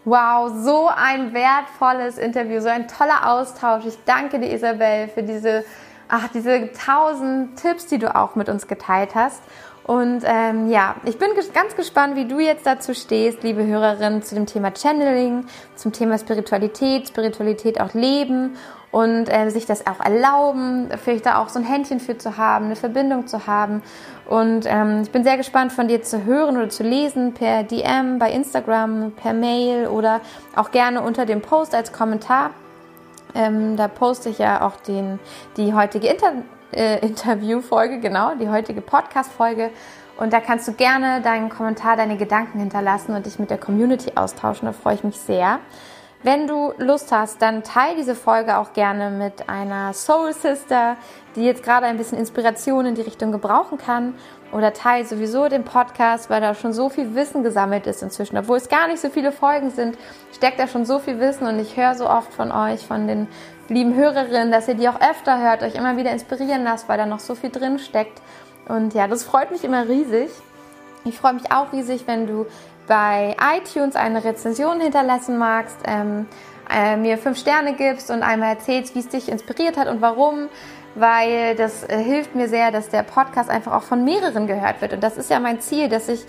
Wow, so ein wertvolles Interview, so ein toller Austausch. Ich danke dir, Isabel, für diese, ach, diese tausend Tipps, die du auch mit uns geteilt hast. Und ähm, ja, ich bin ganz gespannt, wie du jetzt dazu stehst, liebe Hörerin, zu dem Thema Channeling, zum Thema Spiritualität, Spiritualität auch leben und äh, sich das auch erlauben, vielleicht da auch so ein Händchen für zu haben, eine Verbindung zu haben. Und ähm, ich bin sehr gespannt von dir zu hören oder zu lesen per DM, bei Instagram, per Mail oder auch gerne unter dem Post als Kommentar. Ähm, da poste ich ja auch den, die heutige Inter äh, Interviewfolge, genau, die heutige Podcast-Folge. Und da kannst du gerne deinen Kommentar, deine Gedanken hinterlassen und dich mit der Community austauschen. Da freue ich mich sehr. Wenn du Lust hast, dann teile diese Folge auch gerne mit einer Soul Sister, die jetzt gerade ein bisschen Inspiration in die Richtung gebrauchen kann. Oder teile sowieso den Podcast, weil da schon so viel Wissen gesammelt ist inzwischen. Obwohl es gar nicht so viele Folgen sind, steckt da schon so viel Wissen und ich höre so oft von euch, von den lieben Hörerinnen, dass ihr die auch öfter hört, euch immer wieder inspirieren lasst, weil da noch so viel drin steckt. Und ja, das freut mich immer riesig. Ich freue mich auch riesig, wenn du bei iTunes eine Rezension hinterlassen magst, ähm, äh, mir fünf Sterne gibst und einmal erzählst, wie es dich inspiriert hat und warum, weil das äh, hilft mir sehr, dass der Podcast einfach auch von mehreren gehört wird. Und das ist ja mein Ziel, dass ich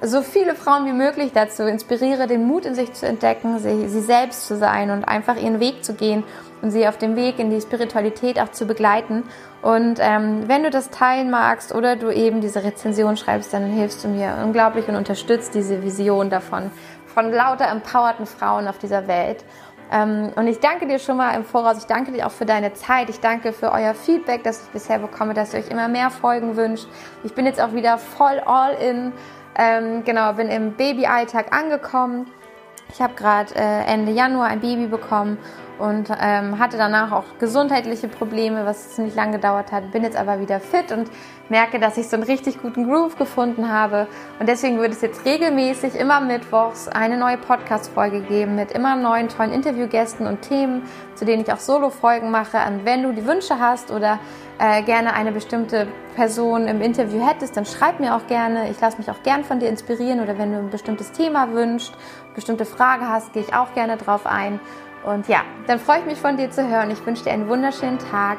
so viele Frauen wie möglich dazu inspiriere, den Mut in sich zu entdecken, sie, sie selbst zu sein und einfach ihren Weg zu gehen und sie auf dem Weg in die Spiritualität auch zu begleiten. Und ähm, wenn du das teilen magst oder du eben diese Rezension schreibst, dann hilfst du mir unglaublich und unterstützt diese Vision davon, von lauter empowerten Frauen auf dieser Welt. Ähm, und ich danke dir schon mal im Voraus. Ich danke dir auch für deine Zeit. Ich danke für euer Feedback, das ich bisher bekomme, dass ihr euch immer mehr Folgen wünscht. Ich bin jetzt auch wieder voll all in. Ähm, genau, bin im Babyalltag angekommen. Ich habe gerade äh, Ende Januar ein Baby bekommen und ähm, hatte danach auch gesundheitliche Probleme, was ziemlich lang gedauert hat. Bin jetzt aber wieder fit und merke, dass ich so einen richtig guten Groove gefunden habe. Und deswegen wird es jetzt regelmäßig immer mittwochs eine neue Podcast-Folge geben mit immer neuen tollen Interviewgästen und Themen, zu denen ich auch Solo-Folgen mache. Und wenn du die Wünsche hast oder äh, gerne eine bestimmte Person im Interview hättest, dann schreib mir auch gerne. Ich lasse mich auch gern von dir inspirieren oder wenn du ein bestimmtes Thema wünschst, bestimmte Frage hast, gehe ich auch gerne drauf ein. Und ja, dann freue ich mich von dir zu hören. Ich wünsche dir einen wunderschönen Tag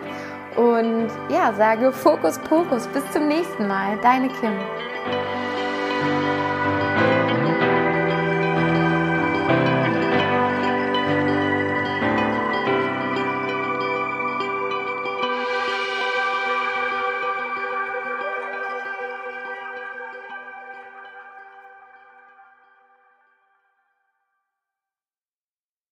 und ja, sage Fokus Pokus. Bis zum nächsten Mal. Deine Kim.